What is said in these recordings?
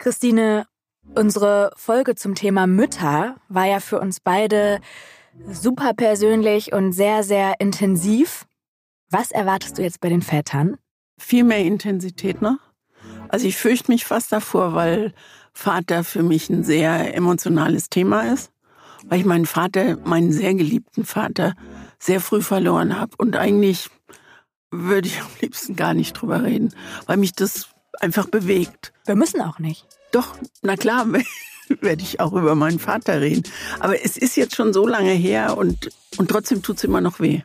Christine, unsere Folge zum Thema Mütter war ja für uns beide super persönlich und sehr, sehr intensiv. Was erwartest du jetzt bei den Vätern? Viel mehr Intensität noch. Also ich fürchte mich fast davor, weil Vater für mich ein sehr emotionales Thema ist. Weil ich meinen Vater, meinen sehr geliebten Vater, sehr früh verloren habe. Und eigentlich würde ich am liebsten gar nicht drüber reden, weil mich das einfach bewegt. Wir müssen auch nicht. Doch, na klar, werde ich auch über meinen Vater reden. Aber es ist jetzt schon so lange her und, und trotzdem tut es immer noch weh.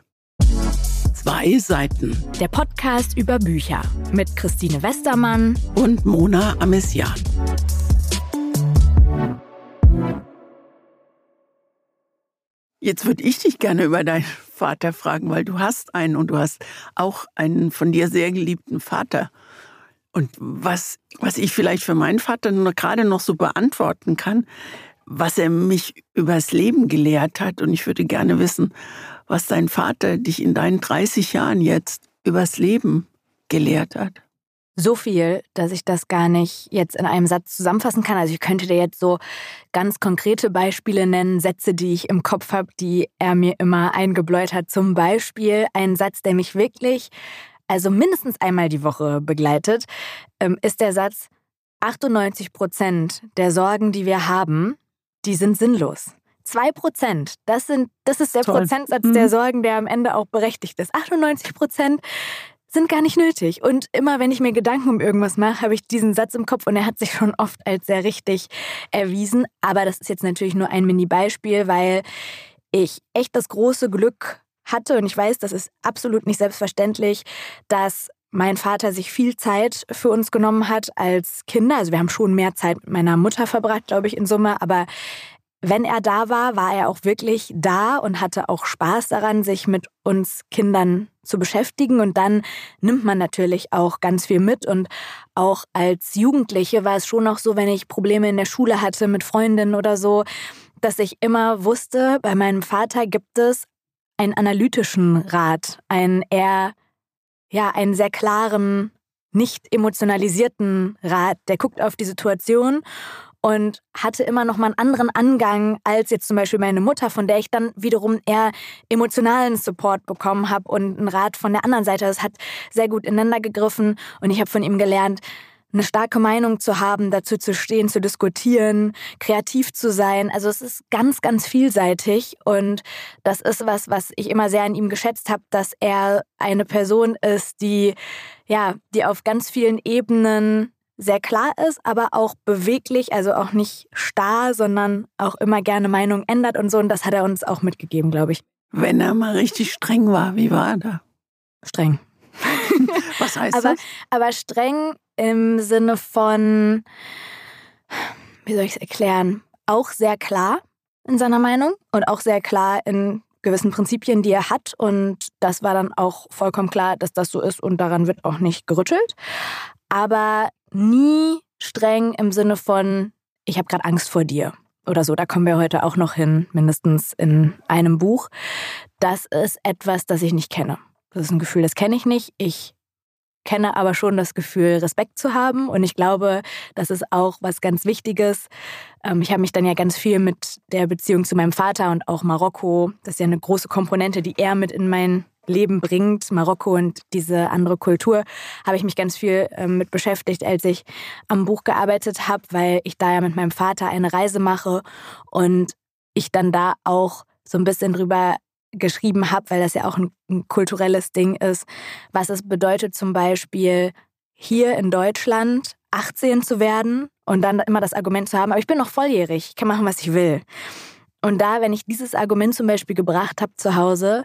Zwei Seiten. Der Podcast über Bücher mit Christine Westermann und Mona Amessian. Jetzt würde ich dich gerne über deinen Vater fragen, weil du hast einen und du hast auch einen von dir sehr geliebten Vater. Und was, was ich vielleicht für meinen Vater nur gerade noch so beantworten kann, was er mich übers Leben gelehrt hat. Und ich würde gerne wissen, was dein Vater dich in deinen 30 Jahren jetzt übers Leben gelehrt hat. So viel, dass ich das gar nicht jetzt in einem Satz zusammenfassen kann. Also ich könnte dir jetzt so ganz konkrete Beispiele nennen, Sätze, die ich im Kopf habe, die er mir immer eingebläut hat. Zum Beispiel ein Satz, der mich wirklich also mindestens einmal die Woche begleitet, ähm, ist der Satz, 98 Prozent der Sorgen, die wir haben, die sind sinnlos. Zwei Prozent, das, das ist der Toll. Prozentsatz mhm. der Sorgen, der am Ende auch berechtigt ist. 98 Prozent sind gar nicht nötig. Und immer wenn ich mir Gedanken um irgendwas mache, habe ich diesen Satz im Kopf und er hat sich schon oft als sehr richtig erwiesen. Aber das ist jetzt natürlich nur ein Mini-Beispiel, weil ich echt das große Glück hatte. Und ich weiß, das ist absolut nicht selbstverständlich, dass mein Vater sich viel Zeit für uns genommen hat als Kinder. Also wir haben schon mehr Zeit mit meiner Mutter verbracht, glaube ich, in Summe. Aber wenn er da war, war er auch wirklich da und hatte auch Spaß daran, sich mit uns Kindern zu beschäftigen. Und dann nimmt man natürlich auch ganz viel mit. Und auch als Jugendliche war es schon noch so, wenn ich Probleme in der Schule hatte mit Freundinnen oder so, dass ich immer wusste, bei meinem Vater gibt es einen analytischen Rat, einen eher, ja, einen sehr klaren, nicht emotionalisierten Rat. Der guckt auf die Situation und hatte immer noch mal einen anderen Angang als jetzt zum Beispiel meine Mutter, von der ich dann wiederum eher emotionalen Support bekommen habe und einen Rat von der anderen Seite. Das hat sehr gut ineinander gegriffen und ich habe von ihm gelernt, eine starke Meinung zu haben, dazu zu stehen, zu diskutieren, kreativ zu sein. Also es ist ganz, ganz vielseitig und das ist was, was ich immer sehr an ihm geschätzt habe, dass er eine Person ist, die ja, die auf ganz vielen Ebenen sehr klar ist, aber auch beweglich, also auch nicht starr, sondern auch immer gerne Meinung ändert und so. Und das hat er uns auch mitgegeben, glaube ich. Wenn er mal richtig streng war, wie war er da? Streng. Was heißt aber, das? Aber streng im Sinne von, wie soll ich es erklären, auch sehr klar in seiner Meinung und auch sehr klar in gewissen Prinzipien, die er hat. Und das war dann auch vollkommen klar, dass das so ist und daran wird auch nicht gerüttelt. Aber nie streng im Sinne von, ich habe gerade Angst vor dir oder so. Da kommen wir heute auch noch hin, mindestens in einem Buch. Das ist etwas, das ich nicht kenne. Das ist ein Gefühl, das kenne ich nicht. Ich kenne aber schon das Gefühl, Respekt zu haben. Und ich glaube, das ist auch was ganz Wichtiges. Ähm, ich habe mich dann ja ganz viel mit der Beziehung zu meinem Vater und auch Marokko, das ist ja eine große Komponente, die er mit in mein Leben bringt, Marokko und diese andere Kultur, habe ich mich ganz viel ähm, mit beschäftigt, als ich am Buch gearbeitet habe, weil ich da ja mit meinem Vater eine Reise mache und ich dann da auch so ein bisschen drüber geschrieben habe, weil das ja auch ein, ein kulturelles Ding ist, was es bedeutet zum Beispiel hier in Deutschland 18 zu werden und dann immer das Argument zu haben, aber ich bin noch volljährig, ich kann machen, was ich will. Und da, wenn ich dieses Argument zum Beispiel gebracht habe zu Hause,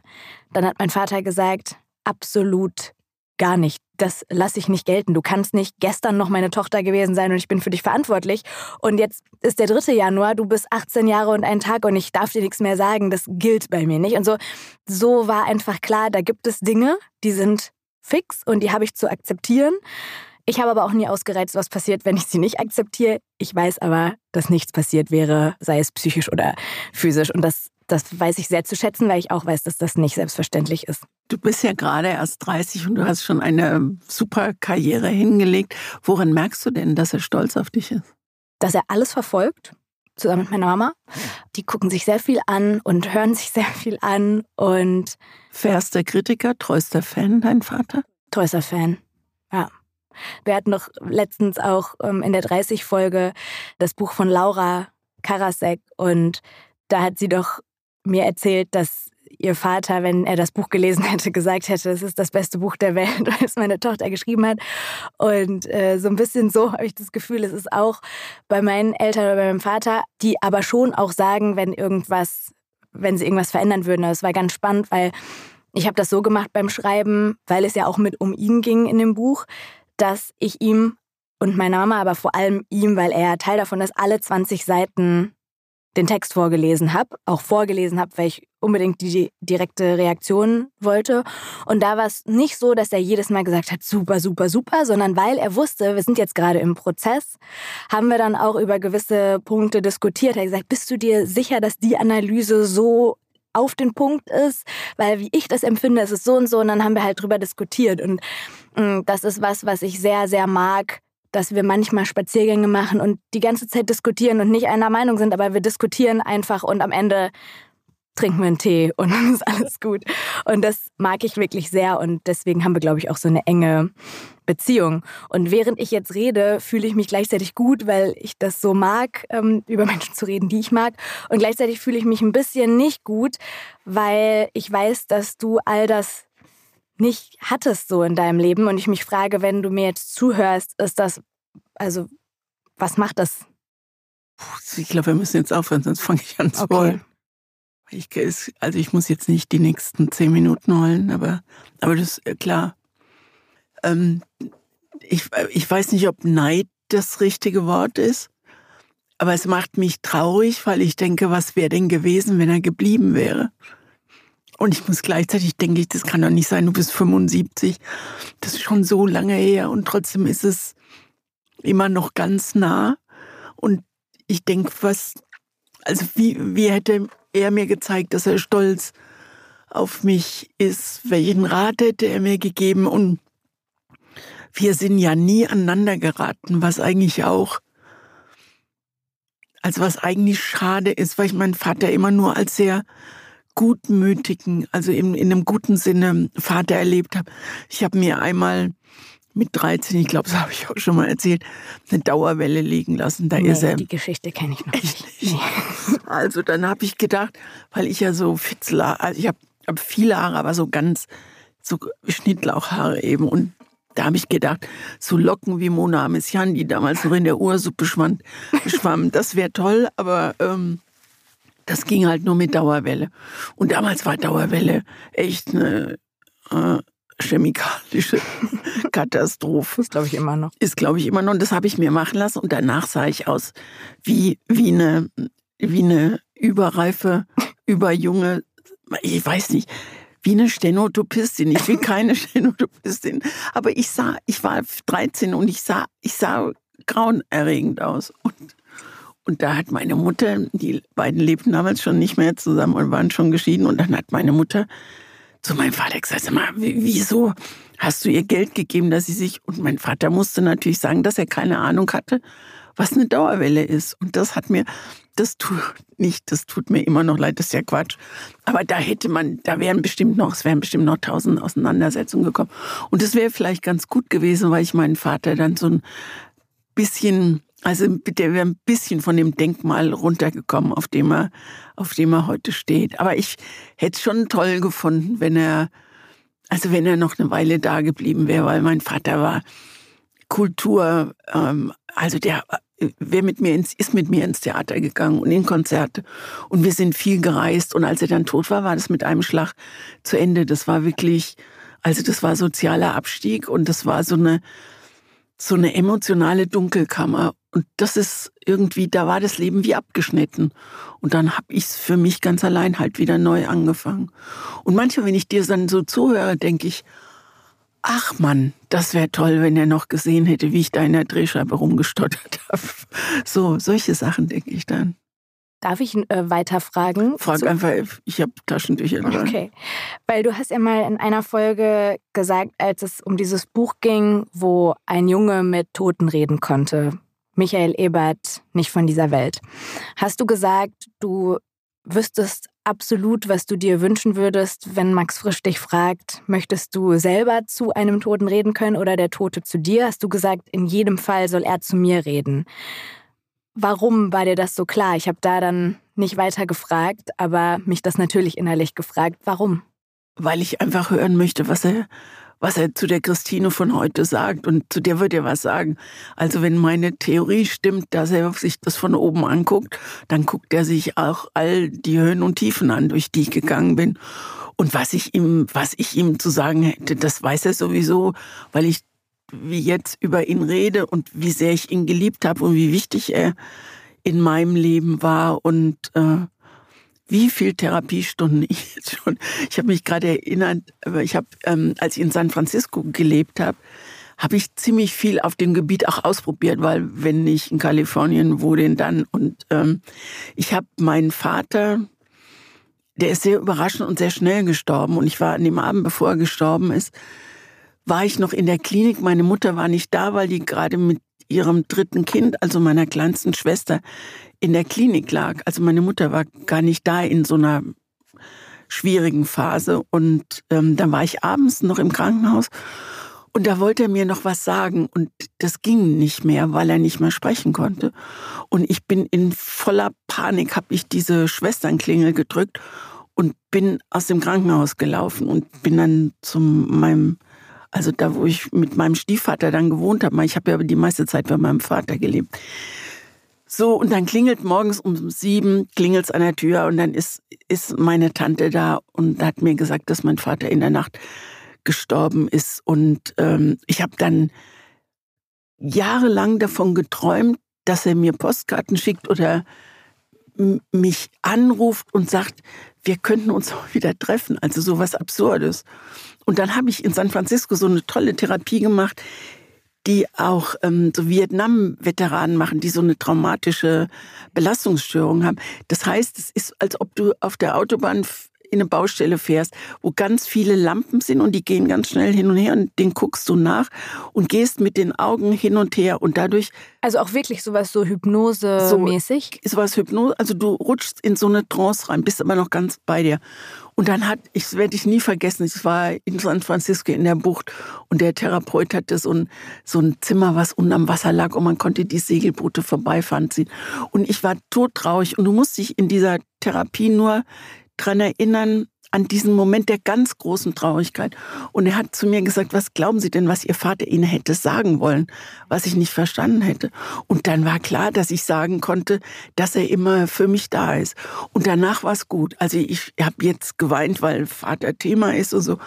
dann hat mein Vater gesagt, absolut gar nicht. Das lasse ich nicht gelten. Du kannst nicht gestern noch meine Tochter gewesen sein und ich bin für dich verantwortlich. Und jetzt ist der 3. Januar, du bist 18 Jahre und ein Tag und ich darf dir nichts mehr sagen. Das gilt bei mir nicht. Und so, so war einfach klar, da gibt es Dinge, die sind fix und die habe ich zu akzeptieren. Ich habe aber auch nie ausgereizt, was passiert, wenn ich sie nicht akzeptiere. Ich weiß aber, dass nichts passiert wäre, sei es psychisch oder physisch. Und das das weiß ich sehr zu schätzen, weil ich auch weiß, dass das nicht selbstverständlich ist. Du bist ja gerade erst 30 und du hast schon eine super Karriere hingelegt. Woran merkst du denn, dass er stolz auf dich ist? dass er alles verfolgt, zusammen mit meiner Mama. Die gucken sich sehr viel an und hören sich sehr viel an und. Fährster Kritiker, treuster Fan, dein Vater? Treuster Fan, ja. Wir hatten noch letztens auch ähm, in der 30-Folge das Buch von Laura Karasek und da hat sie doch mir erzählt, dass ihr Vater, wenn er das Buch gelesen hätte, gesagt hätte, es ist das beste Buch der Welt, das meine Tochter geschrieben hat. Und äh, so ein bisschen so habe ich das Gefühl, es ist auch bei meinen Eltern oder bei meinem Vater, die aber schon auch sagen, wenn irgendwas, wenn sie irgendwas verändern würden. Das war ganz spannend, weil ich habe das so gemacht beim Schreiben, weil es ja auch mit um ihn ging in dem Buch, dass ich ihm und meiner Mama, aber vor allem ihm, weil er Teil davon ist, alle 20 Seiten den Text vorgelesen habe, auch vorgelesen habe, weil ich unbedingt die direkte Reaktion wollte. Und da war es nicht so, dass er jedes Mal gesagt hat, super, super, super, sondern weil er wusste, wir sind jetzt gerade im Prozess, haben wir dann auch über gewisse Punkte diskutiert. Er hat gesagt, bist du dir sicher, dass die Analyse so auf den Punkt ist, weil wie ich das empfinde, ist es so und so und dann haben wir halt drüber diskutiert und mm, das ist was, was ich sehr, sehr mag, dass wir manchmal Spaziergänge machen und die ganze Zeit diskutieren und nicht einer Meinung sind, aber wir diskutieren einfach und am Ende trinken wir einen Tee und dann ist alles gut. Und das mag ich wirklich sehr und deswegen haben wir, glaube ich, auch so eine enge Beziehung. Und während ich jetzt rede, fühle ich mich gleichzeitig gut, weil ich das so mag, ähm, über Menschen zu reden, die ich mag. Und gleichzeitig fühle ich mich ein bisschen nicht gut, weil ich weiß, dass du all das nicht hattest so in deinem Leben. Und ich mich frage, wenn du mir jetzt zuhörst, ist das, also, was macht das? Ich glaube, wir müssen jetzt aufhören, sonst fange ich an zu okay. heulen. Ich, also ich muss jetzt nicht die nächsten zehn Minuten heulen, aber, aber das ist äh, klar. Ähm, ich, ich weiß nicht, ob Neid das richtige Wort ist, aber es macht mich traurig, weil ich denke, was wäre denn gewesen, wenn er geblieben wäre? Und ich muss gleichzeitig denke ich, das kann doch nicht sein, du bist 75. Das ist schon so lange her und trotzdem ist es immer noch ganz nah. Und ich denke, was, also wie, wie hätte er mir gezeigt, dass er stolz auf mich ist? Welchen Rat hätte er mir gegeben? Und wir sind ja nie aneinander geraten, was eigentlich auch, also was eigentlich schade ist, weil ich meinen Vater immer nur als sehr gutmütigen, also in, in einem guten Sinne Vater erlebt habe. Ich habe mir einmal mit 13, ich glaube, das habe ich auch schon mal erzählt, eine Dauerwelle liegen lassen. Da nee, ist er. Die Geschichte kenne ich noch nicht. nicht. Also dann habe ich gedacht, weil ich ja so Fitzler, also ich habe hab viele Haare, aber so ganz so Schnittlauchhaare eben und da habe ich gedacht, so Locken wie Mona Amessian, die damals noch in der Ursuppe schwammen, das wäre toll, aber ähm, das ging halt nur mit Dauerwelle. Und damals war Dauerwelle echt eine äh, chemikalische Katastrophe. Ist, glaube ich, immer noch. Ist, glaube ich, immer noch. Und das habe ich mir machen lassen. Und danach sah ich aus wie, wie, eine, wie eine überreife, überjunge, ich weiß nicht, wie eine Stenotopistin. Ich will keine Stenotopistin. Aber ich sah, ich war 13 und ich sah, ich sah grauenerregend aus. Und und da hat meine Mutter, die beiden lebten damals schon nicht mehr zusammen und waren schon geschieden. Und dann hat meine Mutter zu meinem Vater gesagt, sag mal, wieso hast du ihr Geld gegeben, dass sie sich... Und mein Vater musste natürlich sagen, dass er keine Ahnung hatte, was eine Dauerwelle ist. Und das hat mir, das tut nicht, das tut mir immer noch leid, das ist ja Quatsch. Aber da hätte man, da wären bestimmt noch, es wären bestimmt noch tausend Auseinandersetzungen gekommen. Und das wäre vielleicht ganz gut gewesen, weil ich meinen Vater dann so ein bisschen also der wäre ein bisschen von dem Denkmal runtergekommen, auf dem er, auf dem er heute steht. Aber ich hätte es schon toll gefunden, wenn er, also wenn er noch eine Weile da geblieben wäre, weil mein Vater war Kultur, ähm, also der wer mit mir ins, ist mit mir ins Theater gegangen und in Konzerte. Und wir sind viel gereist. Und als er dann tot war, war das mit einem Schlag zu Ende. Das war wirklich, also das war sozialer Abstieg und das war so eine, so eine emotionale Dunkelkammer. Und das ist irgendwie, da war das Leben wie abgeschnitten. Und dann habe ich es für mich ganz allein halt wieder neu angefangen. Und manchmal, wenn ich dir dann so zuhöre, denke ich, ach Mann, das wäre toll, wenn er noch gesehen hätte, wie ich da in der Drehscheibe rumgestottert habe. So, solche Sachen denke ich dann. Darf ich äh, weiter fragen? Frag einfach, ich habe Taschentücher dran. Okay. Weil du hast ja mal in einer Folge gesagt, als es um dieses Buch ging, wo ein Junge mit Toten reden konnte, Michael Ebert nicht von dieser Welt. Hast du gesagt, du wüsstest absolut, was du dir wünschen würdest, wenn Max Frisch dich fragt, möchtest du selber zu einem Toten reden können oder der Tote zu dir? Hast du gesagt, in jedem Fall soll er zu mir reden. Warum war dir das so klar? Ich habe da dann nicht weiter gefragt, aber mich das natürlich innerlich gefragt. Warum? Weil ich einfach hören möchte, was er was er zu der Christine von heute sagt. Und zu der wird er was sagen. Also wenn meine Theorie stimmt, dass er sich das von oben anguckt, dann guckt er sich auch all die Höhen und Tiefen an, durch die ich gegangen bin. Und was ich ihm, was ich ihm zu sagen hätte, das weiß er sowieso, weil ich wie jetzt über ihn rede und wie sehr ich ihn geliebt habe und wie wichtig er in meinem Leben war und äh, wie viel Therapiestunden ich jetzt schon. Ich habe mich gerade erinnert, ich habe, ähm, als ich in San Francisco gelebt habe, habe ich ziemlich viel auf dem Gebiet auch ausprobiert, weil wenn ich in Kalifornien, wo denn dann? Und ähm, ich habe meinen Vater, der ist sehr überraschend und sehr schnell gestorben. Und ich war an dem Abend, bevor er gestorben ist, war ich noch in der Klinik. Meine Mutter war nicht da, weil die gerade mit ihrem dritten Kind, also meiner kleinsten Schwester, in der Klinik lag. Also meine Mutter war gar nicht da in so einer schwierigen Phase. Und ähm, dann war ich abends noch im Krankenhaus und da wollte er mir noch was sagen und das ging nicht mehr, weil er nicht mehr sprechen konnte. Und ich bin in voller Panik, habe ich diese Schwesternklingel gedrückt und bin aus dem Krankenhaus gelaufen und bin dann zu meinem, also da, wo ich mit meinem Stiefvater dann gewohnt habe. Ich habe ja die meiste Zeit bei meinem Vater gelebt. So, und dann klingelt morgens um sieben, klingelt es an der Tür und dann ist, ist meine Tante da und hat mir gesagt, dass mein Vater in der Nacht gestorben ist. Und ähm, ich habe dann jahrelang davon geträumt, dass er mir Postkarten schickt oder mich anruft und sagt, wir könnten uns auch wieder treffen. Also sowas Absurdes. Und dann habe ich in San Francisco so eine tolle Therapie gemacht, die auch ähm, so Vietnam-Veteranen machen, die so eine traumatische Belastungsstörung haben. Das heißt, es ist, als ob du auf der Autobahn in eine Baustelle fährst, wo ganz viele Lampen sind und die gehen ganz schnell hin und her und den guckst du nach und gehst mit den Augen hin und her und dadurch. Also auch wirklich sowas so Hypnose-mäßig? So, sowas Hypnose, also du rutschst in so eine Trance rein, bist aber noch ganz bei dir. Und dann hat, ich werde ich nie vergessen, ich war in San Francisco in der Bucht und der Therapeut hatte so ein, so ein Zimmer, was unten am Wasser lag und man konnte die Segelboote vorbeifahren ziehen. Und ich war todtraurig und du musst dich in dieser Therapie nur dran erinnern, an diesen Moment der ganz großen Traurigkeit. Und er hat zu mir gesagt, was glauben Sie denn, was Ihr Vater Ihnen hätte sagen wollen, was ich nicht verstanden hätte. Und dann war klar, dass ich sagen konnte, dass er immer für mich da ist. Und danach war es gut. Also ich habe jetzt geweint, weil Vater Thema ist und so.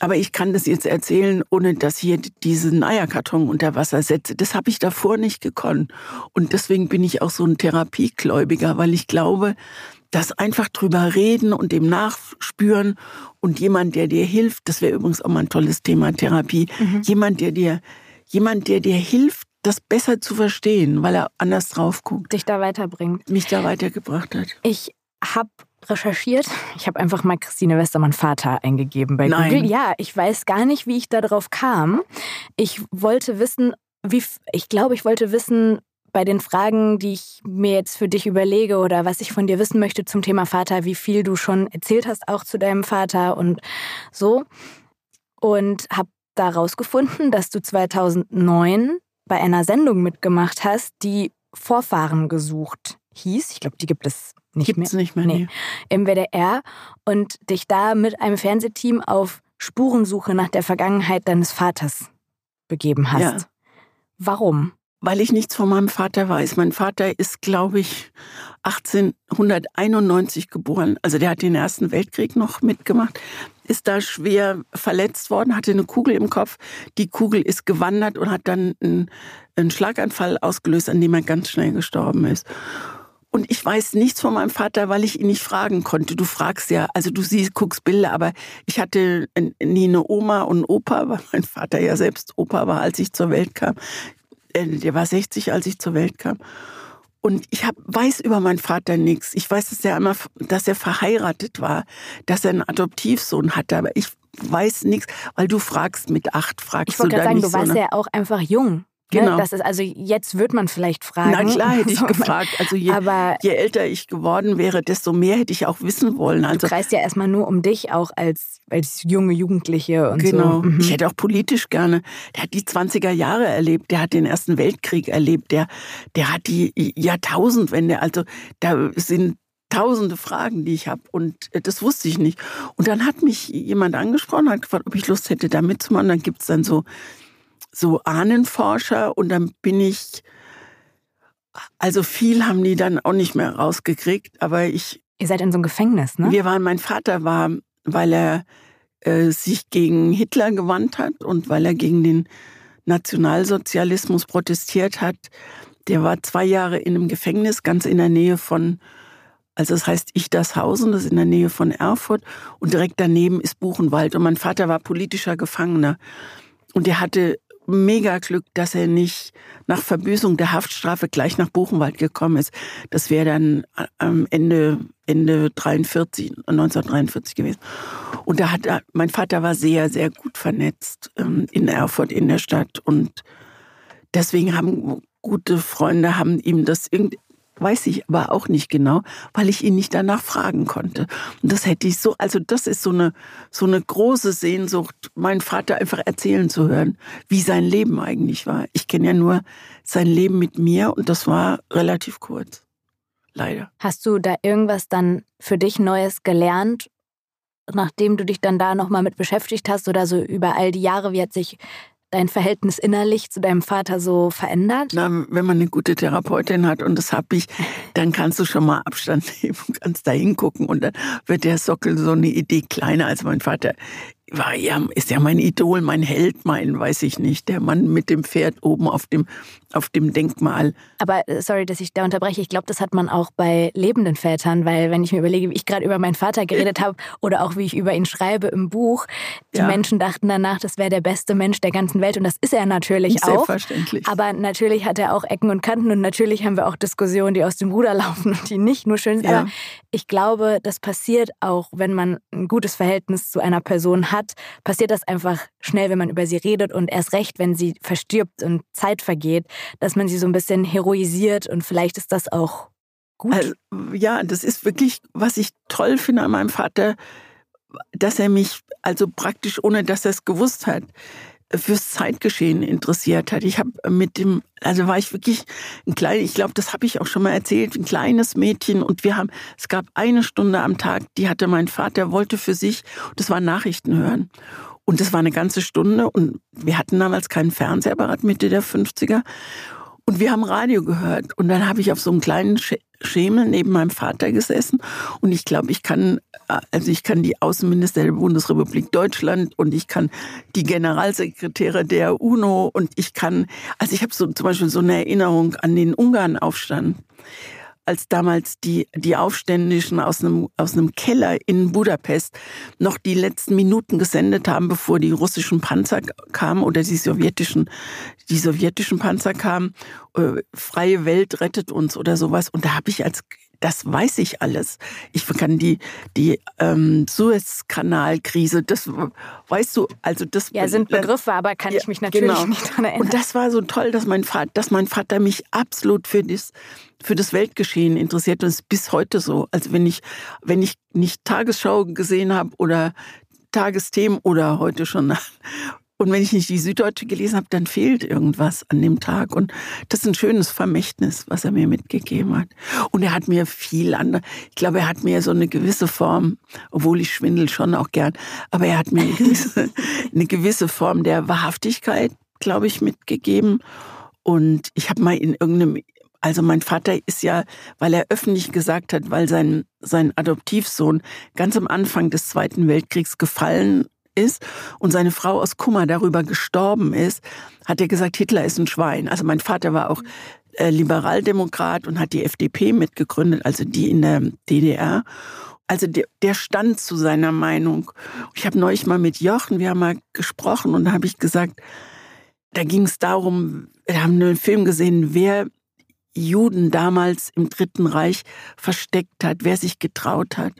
Aber ich kann das jetzt erzählen, ohne dass hier diesen Eierkarton unter Wasser setze. Das habe ich davor nicht gekonnt. Und deswegen bin ich auch so ein Therapiegläubiger, weil ich glaube, das einfach drüber reden und dem nachspüren und jemand, der dir hilft, das wäre übrigens auch mal ein tolles Thema Therapie, mhm. jemand, der dir, jemand, der dir hilft, das besser zu verstehen, weil er anders drauf guckt. Dich da weiterbringt. Mich da weitergebracht hat. Ich habe recherchiert. Ich habe einfach mal Christine Westermann Vater eingegeben bei Nein. Google. Ja, ich weiß gar nicht, wie ich da drauf kam. Ich wollte wissen, wie ich glaube, ich wollte wissen, bei den Fragen, die ich mir jetzt für dich überlege oder was ich von dir wissen möchte zum Thema Vater, wie viel du schon erzählt hast auch zu deinem Vater und so. Und habe da rausgefunden, dass du 2009 bei einer Sendung mitgemacht hast, die Vorfahren gesucht hieß. Ich glaube, die gibt es nicht Gibt's mehr. nicht mehr. Nee. Im WDR und dich da mit einem Fernsehteam auf Spurensuche nach der Vergangenheit deines Vaters begeben hast. Ja. Warum? Weil ich nichts von meinem Vater weiß. Mein Vater ist, glaube ich, 1891 geboren. Also der hat den Ersten Weltkrieg noch mitgemacht, ist da schwer verletzt worden, hatte eine Kugel im Kopf. Die Kugel ist gewandert und hat dann einen, einen Schlaganfall ausgelöst, an dem er ganz schnell gestorben ist. Und ich weiß nichts von meinem Vater, weil ich ihn nicht fragen konnte. Du fragst ja, also du siehst, guckst Bilder, aber ich hatte nie eine Oma und einen Opa, weil mein Vater ja selbst Opa war, als ich zur Welt kam. Der war 60, als ich zur Welt kam. Und ich hab, weiß über meinen Vater nichts. Ich weiß, dass er, einmal, dass er verheiratet war, dass er einen Adoptivsohn hatte, aber ich weiß nichts, weil du fragst mit acht, fragst ich du da sagen, nicht du warst so ja auch einfach jung. Ne? Genau. Das ist also jetzt wird man vielleicht fragen. Na klar hätte ich gefragt. Also je, aber je älter ich geworden wäre, desto mehr hätte ich auch wissen wollen. Also du kreist ja erstmal nur um dich auch als als junge Jugendliche und genau. so. Mhm. Ich hätte auch politisch gerne. Der hat die 20er Jahre erlebt. Der hat den Ersten Weltkrieg erlebt. Der der hat die Jahrtausendwende. Also da sind tausende Fragen, die ich habe und äh, das wusste ich nicht. Und dann hat mich jemand angesprochen, hat gefragt, ob ich Lust hätte, da mitzumachen. Dann gibt es dann so so Ahnenforscher und dann bin ich, also viel haben die dann auch nicht mehr rausgekriegt, aber ich. Ihr seid in so einem Gefängnis, ne? Wir waren, mein Vater war, weil er äh, sich gegen Hitler gewandt hat und weil er gegen den Nationalsozialismus protestiert hat. Der war zwei Jahre in einem Gefängnis, ganz in der Nähe von, also das heißt Ichtershausen, das ist in der Nähe von Erfurt und direkt daneben ist Buchenwald. Und mein Vater war politischer Gefangener. Und er hatte mega Glück, dass er nicht nach Verbüßung der Haftstrafe gleich nach Buchenwald gekommen ist. Das wäre dann am Ende, Ende 43, 1943 gewesen. Und da hat er, mein Vater war sehr, sehr gut vernetzt ähm, in Erfurt, in der Stadt. Und deswegen haben gute Freunde haben ihm das irgendwie weiß ich aber auch nicht genau, weil ich ihn nicht danach fragen konnte. Und das hätte ich so, also das ist so eine, so eine große Sehnsucht, meinen Vater einfach erzählen zu hören, wie sein Leben eigentlich war. Ich kenne ja nur sein Leben mit mir und das war relativ kurz. Leider. Hast du da irgendwas dann für dich Neues gelernt, nachdem du dich dann da nochmal mit beschäftigt hast oder so über all die Jahre, wie hat sich dein Verhältnis innerlich zu deinem Vater so verändert? Na, wenn man eine gute Therapeutin hat und das habe ich, dann kannst du schon mal Abstand nehmen kannst da hingucken und dann wird der Sockel so eine Idee kleiner als mein Vater war ja, ist ja mein Idol, mein Held, mein, weiß ich nicht, der Mann mit dem Pferd oben auf dem, auf dem Denkmal. Aber äh, sorry, dass ich da unterbreche. Ich glaube, das hat man auch bei lebenden Vätern, weil wenn ich mir überlege, wie ich gerade über meinen Vater geredet habe oder auch wie ich über ihn schreibe im Buch, die ja. Menschen dachten danach, das wäre der beste Mensch der ganzen Welt und das ist er natürlich auch. Selbstverständlich. Aber natürlich hat er auch Ecken und Kanten und natürlich haben wir auch Diskussionen, die aus dem Ruder laufen und die nicht nur schön sind. Ja. Aber ich glaube, das passiert auch, wenn man ein gutes Verhältnis zu einer Person hat, passiert das einfach schnell, wenn man über sie redet und erst recht, wenn sie verstirbt und Zeit vergeht, dass man sie so ein bisschen heroisiert und vielleicht ist das auch gut. Also, ja, das ist wirklich, was ich toll finde an meinem Vater, dass er mich also praktisch, ohne dass er es gewusst hat, fürs Zeitgeschehen interessiert hat. Ich habe mit dem, also war ich wirklich ein kleines, ich glaube, das habe ich auch schon mal erzählt, ein kleines Mädchen und wir haben, es gab eine Stunde am Tag, die hatte mein Vater, wollte für sich, das war Nachrichten hören. Und das war eine ganze Stunde und wir hatten damals keinen Fernsehapparat Mitte der 50er. Und wir haben Radio gehört. Und dann habe ich auf so einem kleinen Schemel neben meinem Vater gesessen. Und ich glaube, ich kann, also ich kann die Außenminister der Bundesrepublik Deutschland und ich kann die Generalsekretäre der UNO und ich kann, also ich habe so zum Beispiel so eine Erinnerung an den Ungarnaufstand als damals die, die Aufständischen aus einem, aus einem Keller in Budapest noch die letzten Minuten gesendet haben, bevor die russischen Panzer kamen oder die sowjetischen, die sowjetischen Panzer kamen, äh, freie Welt rettet uns oder sowas. Und da habe ich als das weiß ich alles. Ich kann die, die ähm, Suezkanalkrise, das weißt du, also das. Ja, sind Begriffe, aber kann ja, ich mich natürlich genau. nicht daran erinnern. Und das war so toll, dass mein Vater, dass mein Vater mich absolut für das, für das Weltgeschehen interessiert und ist bis heute so. Also wenn ich, wenn ich nicht Tagesschau gesehen habe oder Tagesthemen oder heute schon und wenn ich nicht die Süddeutsche gelesen habe, dann fehlt irgendwas an dem Tag. Und das ist ein schönes Vermächtnis, was er mir mitgegeben hat. Und er hat mir viel andere, ich glaube, er hat mir so eine gewisse Form, obwohl ich schwindel schon auch gern, aber er hat mir eine gewisse, eine gewisse Form der Wahrhaftigkeit, glaube ich, mitgegeben. Und ich habe mal in irgendeinem also mein Vater ist ja, weil er öffentlich gesagt hat, weil sein, sein Adoptivsohn ganz am Anfang des Zweiten Weltkriegs gefallen ist und seine Frau aus Kummer darüber gestorben ist, hat er gesagt, Hitler ist ein Schwein. Also mein Vater war auch äh, Liberaldemokrat und hat die FDP mitgegründet, also die in der DDR. Also der, der stand zu seiner Meinung. Ich habe neulich mal mit Jochen, wir haben mal gesprochen und da habe ich gesagt, da ging es darum, wir haben einen Film gesehen, wer Juden damals im Dritten Reich versteckt hat, wer sich getraut hat.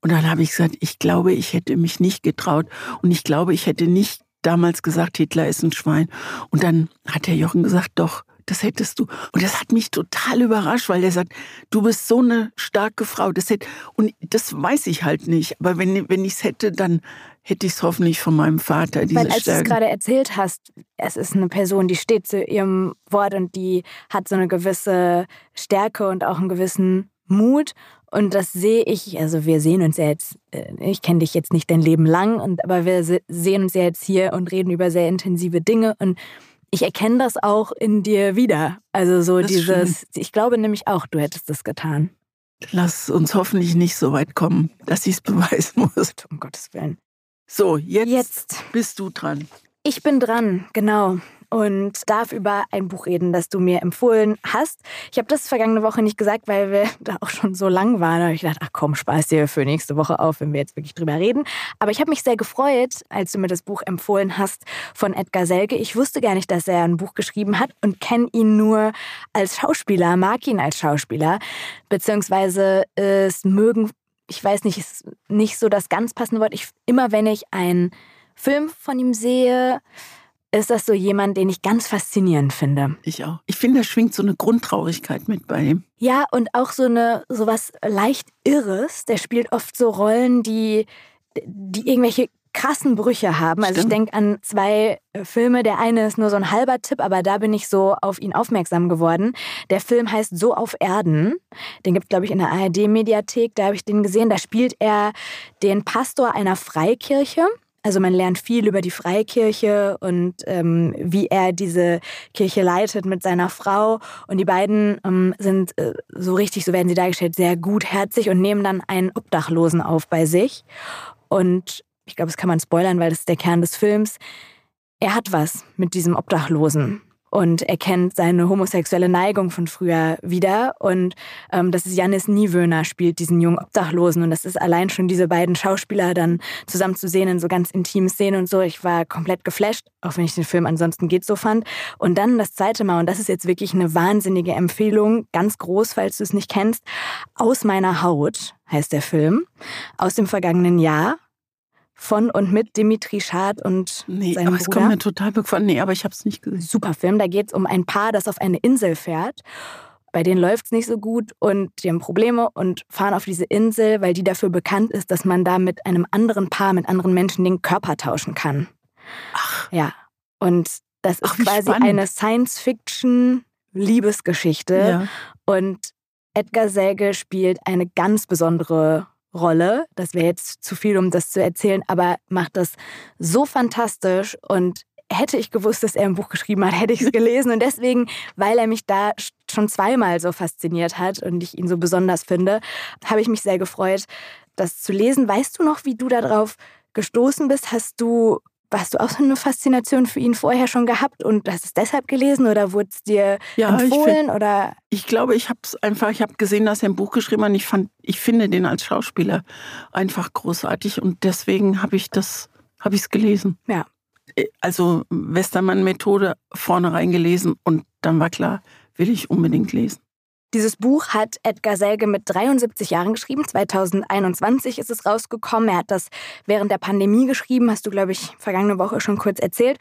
Und dann habe ich gesagt, ich glaube, ich hätte mich nicht getraut und ich glaube, ich hätte nicht damals gesagt, Hitler ist ein Schwein. Und dann hat der Jochen gesagt, doch, das hättest du. Und das hat mich total überrascht, weil der sagt, du bist so eine starke Frau. Das hätte, und das weiß ich halt nicht. Aber wenn, wenn ich es hätte, dann hätte ich es hoffentlich von meinem Vater. Diese weil als du es gerade erzählt hast, es ist eine Person, die steht zu ihrem Wort und die hat so eine gewisse Stärke und auch einen gewissen Mut. Und das sehe ich, also wir sehen uns ja jetzt, äh, ich kenne dich jetzt nicht dein Leben lang, und, aber wir sehen uns ja jetzt hier und reden über sehr intensive Dinge. Und ich erkenne das auch in dir wieder. Also so das dieses, ich glaube nämlich auch, du hättest das getan. Lass uns hoffentlich nicht so weit kommen, dass ich es beweisen muss. Um Gottes Willen. So, jetzt, jetzt bist du dran. Ich bin dran, genau und darf über ein Buch reden, das du mir empfohlen hast. Ich habe das vergangene Woche nicht gesagt, weil wir da auch schon so lang waren. Da habe ich gedacht, ach komm, spaß dir für nächste Woche auf, wenn wir jetzt wirklich drüber reden. Aber ich habe mich sehr gefreut, als du mir das Buch empfohlen hast von Edgar Selge. Ich wusste gar nicht, dass er ein Buch geschrieben hat und kenne ihn nur als Schauspieler, mag ihn als Schauspieler, beziehungsweise es mögen ich weiß nicht, ist nicht so das ganz passende Wort. Ich, immer wenn ich einen Film von ihm sehe, ist das so jemand, den ich ganz faszinierend finde. Ich auch. Ich finde, da schwingt so eine Grundtraurigkeit mit bei ihm. Ja, und auch so eine so was leicht Irres. Der spielt oft so Rollen, die, die irgendwelche krassen Brüche haben. Also Stimmt. ich denke an zwei äh, Filme. Der eine ist nur so ein halber Tipp, aber da bin ich so auf ihn aufmerksam geworden. Der Film heißt So auf Erden. Den gibt es, glaube ich, in der ARD-Mediathek. Da habe ich den gesehen. Da spielt er den Pastor einer Freikirche. Also man lernt viel über die Freikirche und ähm, wie er diese Kirche leitet mit seiner Frau. Und die beiden ähm, sind äh, so richtig, so werden sie dargestellt, sehr gutherzig und nehmen dann einen Obdachlosen auf bei sich. Und ich glaube, das kann man spoilern, weil das ist der Kern des Films. Er hat was mit diesem Obdachlosen und erkennt seine homosexuelle Neigung von früher wieder. Und ähm, das ist Janis Niewöhner, spielt diesen jungen Obdachlosen. Und das ist allein schon diese beiden Schauspieler dann zusammen zu sehen in so ganz intimen Szenen und so. Ich war komplett geflasht, auch wenn ich den Film ansonsten geht so fand. Und dann das zweite Mal, und das ist jetzt wirklich eine wahnsinnige Empfehlung, ganz groß, falls du es nicht kennst, Aus meiner Haut heißt der Film, aus dem vergangenen Jahr von und mit Dimitri Schad und nee, seinem aber Bruder. Es kommt mir total bekannt. Nee, aber ich habe es nicht gesehen. Super Film. Da geht es um ein Paar, das auf eine Insel fährt. Bei denen läuft es nicht so gut und die haben Probleme und fahren auf diese Insel, weil die dafür bekannt ist, dass man da mit einem anderen Paar, mit anderen Menschen den Körper tauschen kann. Ach. Ja. Und das ist Ach, quasi spannend. eine Science-Fiction-Liebesgeschichte. Ja. Und Edgar Selge spielt eine ganz besondere Rolle. Das wäre jetzt zu viel, um das zu erzählen, aber macht das so fantastisch und hätte ich gewusst, dass er ein Buch geschrieben hat, hätte ich es gelesen. Und deswegen, weil er mich da schon zweimal so fasziniert hat und ich ihn so besonders finde, habe ich mich sehr gefreut, das zu lesen. Weißt du noch, wie du darauf gestoßen bist? Hast du Hast du auch so eine Faszination für ihn vorher schon gehabt und hast es deshalb gelesen oder wurde es dir ja, empfohlen? Ich, find, oder? ich glaube, ich habe es einfach, ich habe gesehen, dass er ein Buch geschrieben hat. Und ich fand, ich finde den als Schauspieler einfach großartig und deswegen habe ich das, habe ich es gelesen. Ja. Äh, also Westermann-Methode vorne reingelesen und dann war klar, will ich unbedingt lesen. Dieses Buch hat Edgar Selge mit 73 Jahren geschrieben. 2021 ist es rausgekommen. Er hat das während der Pandemie geschrieben, hast du, glaube ich, vergangene Woche schon kurz erzählt.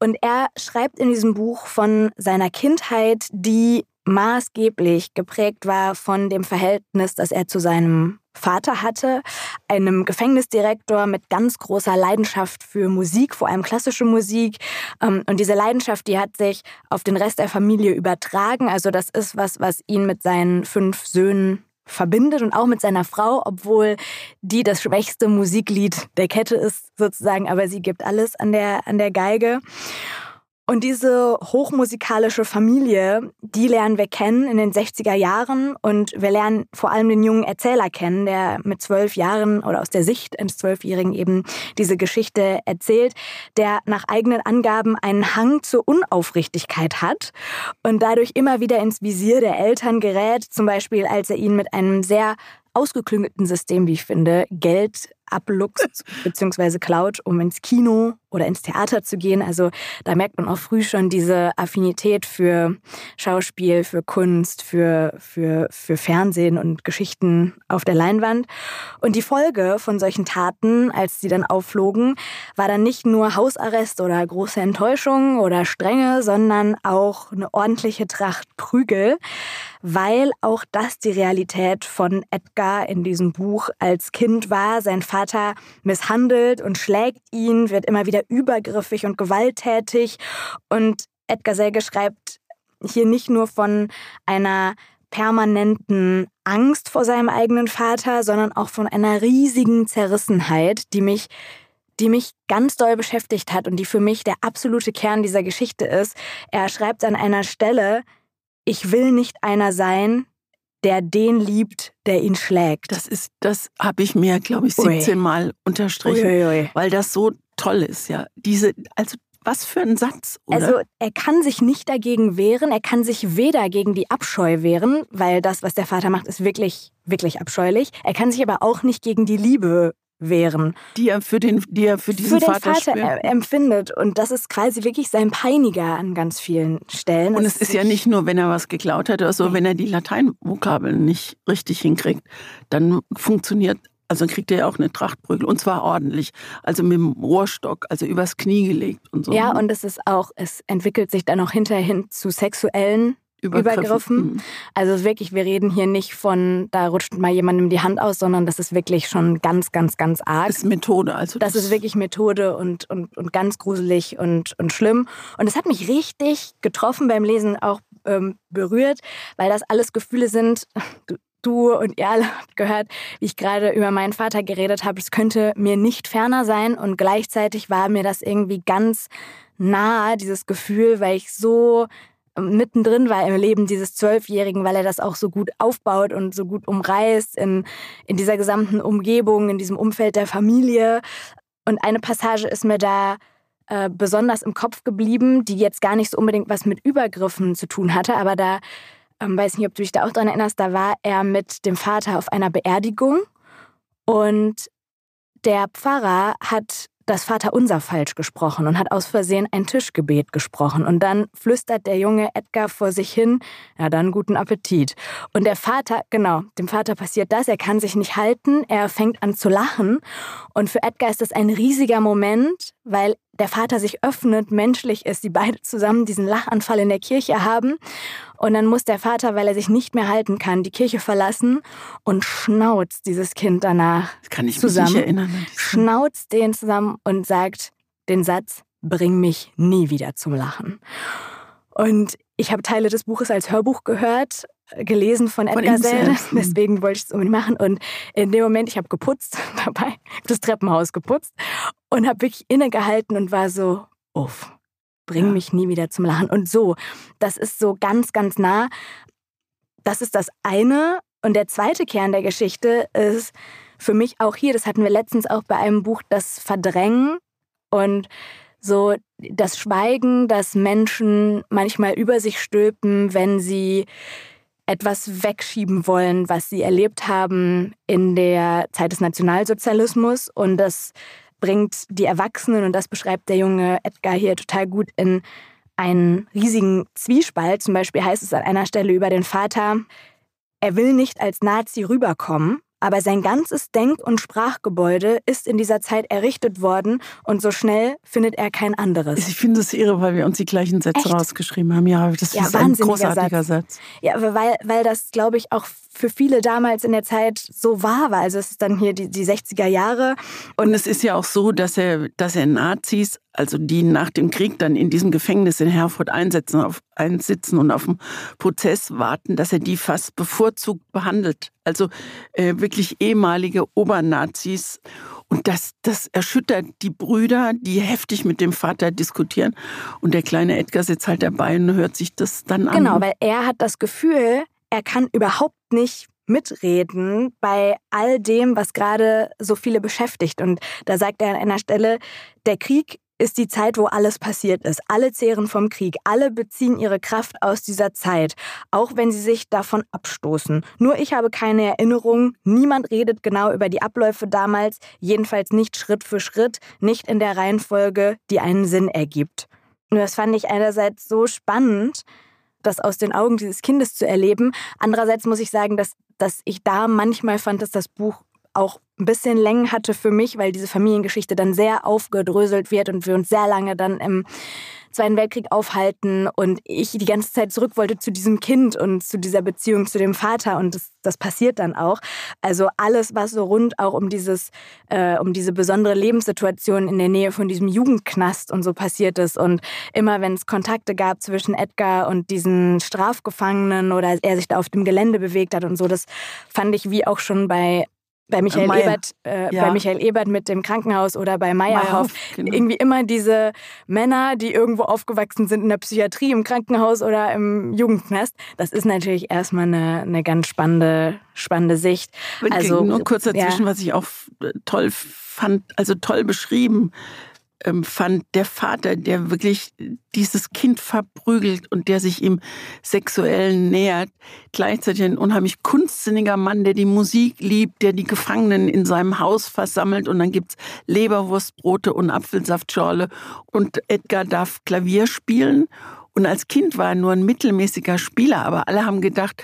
Und er schreibt in diesem Buch von seiner Kindheit, die maßgeblich geprägt war von dem Verhältnis, das er zu seinem Vater hatte, einem Gefängnisdirektor mit ganz großer Leidenschaft für Musik, vor allem klassische Musik. Ähm, und diese Leidenschaft, die hat sich auf den Rest der Familie übertragen. Also das ist was, was ihn mit seinen fünf Söhnen verbindet und auch mit seiner Frau, obwohl die das schwächste Musiklied der Kette ist sozusagen, aber sie gibt alles an der, an der Geige. Und diese hochmusikalische Familie, die lernen wir kennen in den 60er Jahren. Und wir lernen vor allem den jungen Erzähler kennen, der mit zwölf Jahren oder aus der Sicht eines Zwölfjährigen eben diese Geschichte erzählt, der nach eigenen Angaben einen Hang zur Unaufrichtigkeit hat und dadurch immer wieder ins Visier der Eltern gerät, zum Beispiel als er ihnen mit einem sehr ausgeklüngelten System, wie ich finde, Geld abluchst bzw. klaut, um ins Kino oder ins Theater zu gehen. Also da merkt man auch früh schon diese Affinität für Schauspiel, für Kunst, für, für, für Fernsehen und Geschichten auf der Leinwand. Und die Folge von solchen Taten, als sie dann aufflogen, war dann nicht nur Hausarrest oder große Enttäuschung oder Strenge, sondern auch eine ordentliche Tracht Prügel, weil auch das die Realität von Edgar in diesem Buch als Kind war. Sein Vater misshandelt und schlägt ihn, wird immer wieder übergriffig und gewalttätig. Und Edgar Selge schreibt hier nicht nur von einer permanenten Angst vor seinem eigenen Vater, sondern auch von einer riesigen Zerrissenheit, die mich die mich ganz doll beschäftigt hat und die für mich der absolute Kern dieser Geschichte ist. Er schreibt an einer Stelle, ich will nicht einer sein, der den liebt, der ihn schlägt. Das ist, das habe ich mir, glaube ich, 17 Ui. Mal unterstrichen, Ui, Ui, weil das so toll ist, ja. Diese, also was für ein Satz, oder? Also er kann sich nicht dagegen wehren, er kann sich weder gegen die Abscheu wehren, weil das, was der Vater macht, ist wirklich, wirklich abscheulich. Er kann sich aber auch nicht gegen die Liebe wären. Die er für, den, die er für diesen für den Vater, Vater empfindet. Und das ist quasi wirklich sein Peiniger an ganz vielen Stellen. Und es ist ja nicht nur, wenn er was geklaut hat oder so, nee. wenn er die Lateinvokabeln nicht richtig hinkriegt, dann funktioniert, also kriegt er ja auch eine Trachtprügel und zwar ordentlich. Also mit dem Rohrstock, also übers Knie gelegt und so. Ja, und es ist auch, es entwickelt sich dann auch hinterhin zu sexuellen Übergriffen. Übergriffen. Mhm. Also wirklich, wir reden hier nicht von, da rutscht mal jemandem die Hand aus, sondern das ist wirklich schon ganz, ganz, ganz arg. Das ist Methode. Also das, das ist wirklich Methode und, und, und ganz gruselig und, und schlimm. Und es hat mich richtig getroffen beim Lesen, auch ähm, berührt, weil das alles Gefühle sind. Du, du und ihr alle habt gehört, wie ich gerade über meinen Vater geredet habe. Es könnte mir nicht ferner sein und gleichzeitig war mir das irgendwie ganz nah, dieses Gefühl, weil ich so mittendrin war im Leben dieses Zwölfjährigen, weil er das auch so gut aufbaut und so gut umreißt in, in dieser gesamten Umgebung, in diesem Umfeld der Familie. Und eine Passage ist mir da äh, besonders im Kopf geblieben, die jetzt gar nicht so unbedingt was mit Übergriffen zu tun hatte, aber da, ähm, weiß nicht, ob du dich da auch dran erinnerst, da war er mit dem Vater auf einer Beerdigung und der Pfarrer hat das Vaterunser falsch gesprochen und hat aus Versehen ein Tischgebet gesprochen. Und dann flüstert der junge Edgar vor sich hin, ja dann guten Appetit. Und der Vater, genau, dem Vater passiert das, er kann sich nicht halten, er fängt an zu lachen. Und für Edgar ist das ein riesiger Moment, weil der Vater sich öffnet, menschlich ist, die beide zusammen diesen Lachanfall in der Kirche haben. Und dann muss der Vater, weil er sich nicht mehr halten kann, die Kirche verlassen und schnauzt dieses Kind danach das kann ich zusammen. Mich nicht erinnern. Schnauzt den zusammen und sagt den Satz, bring mich nie wieder zum Lachen. Und ich habe Teile des Buches als Hörbuch gehört, gelesen von, von Edgar Selle, deswegen wollte ich es unbedingt machen. Und in dem Moment, ich habe geputzt dabei, das Treppenhaus geputzt und habe wirklich innegehalten und war so, uff, bring ja. mich nie wieder zum Lachen. Und so, das ist so ganz, ganz nah. Das ist das eine. Und der zweite Kern der Geschichte ist für mich auch hier, das hatten wir letztens auch bei einem Buch, das Verdrängen und so das Schweigen, das Menschen manchmal über sich stülpen, wenn sie etwas wegschieben wollen, was sie erlebt haben in der Zeit des Nationalsozialismus. Und das bringt die Erwachsenen, und das beschreibt der junge Edgar hier total gut, in einen riesigen Zwiespalt. Zum Beispiel heißt es an einer Stelle über den Vater, er will nicht als Nazi rüberkommen, aber sein ganzes Denk- und Sprachgebäude ist in dieser Zeit errichtet worden und so schnell findet er kein anderes. Ich finde es irre, weil wir uns die gleichen Sätze Echt? rausgeschrieben haben. Ja, das ja, ist ein großartiger Satz. Satz. Ja, weil, weil das, glaube ich, auch für viele damals in der Zeit so wahr war. Also es ist dann hier die, die 60er Jahre. Und, und es ist ja auch so, dass er, dass er Nazis, also die nach dem Krieg dann in diesem Gefängnis in Herford einsetzen, auf, einsitzen und auf den Prozess warten, dass er die fast bevorzugt behandelt. Also äh, wirklich ehemalige Obernazis. Und das, das erschüttert die Brüder, die heftig mit dem Vater diskutieren. Und der kleine Edgar sitzt halt dabei und hört sich das dann an. Genau, weil er hat das Gefühl, er kann überhaupt nicht mitreden bei all dem, was gerade so viele beschäftigt. Und da sagt er an einer Stelle, der Krieg ist die Zeit, wo alles passiert ist. Alle zehren vom Krieg, alle beziehen ihre Kraft aus dieser Zeit, auch wenn sie sich davon abstoßen. Nur ich habe keine Erinnerung, niemand redet genau über die Abläufe damals, jedenfalls nicht Schritt für Schritt, nicht in der Reihenfolge, die einen Sinn ergibt. Und das fand ich einerseits so spannend, das aus den Augen dieses Kindes zu erleben. Andererseits muss ich sagen, dass, dass ich da manchmal fand, dass das Buch auch ein bisschen Längen hatte für mich, weil diese Familiengeschichte dann sehr aufgedröselt wird und wir uns sehr lange dann im Zweiten Weltkrieg aufhalten und ich die ganze Zeit zurück wollte zu diesem Kind und zu dieser Beziehung zu dem Vater und das, das passiert dann auch. Also alles, was so rund auch um dieses, äh, um diese besondere Lebenssituation in der Nähe von diesem Jugendknast und so passiert ist und immer wenn es Kontakte gab zwischen Edgar und diesen Strafgefangenen oder er sich da auf dem Gelände bewegt hat und so, das fand ich wie auch schon bei bei Michael Meier. Ebert, äh, ja. bei Michael Ebert mit dem Krankenhaus oder bei Meyerhoff, genau. irgendwie immer diese Männer, die irgendwo aufgewachsen sind in der Psychiatrie, im Krankenhaus oder im Jugendknast. Das ist natürlich erstmal eine, eine ganz spannende, spannende Sicht. Also nur kurz dazwischen, ja. was ich auch toll fand, also toll beschrieben fand der Vater, der wirklich dieses Kind verprügelt und der sich ihm sexuell nähert, gleichzeitig ein unheimlich kunstsinniger Mann, der die Musik liebt, der die Gefangenen in seinem Haus versammelt. Und dann gibt's Leberwurstbrote und Apfelsaftschorle und Edgar darf Klavier spielen. Und als Kind war er nur ein mittelmäßiger Spieler, aber alle haben gedacht,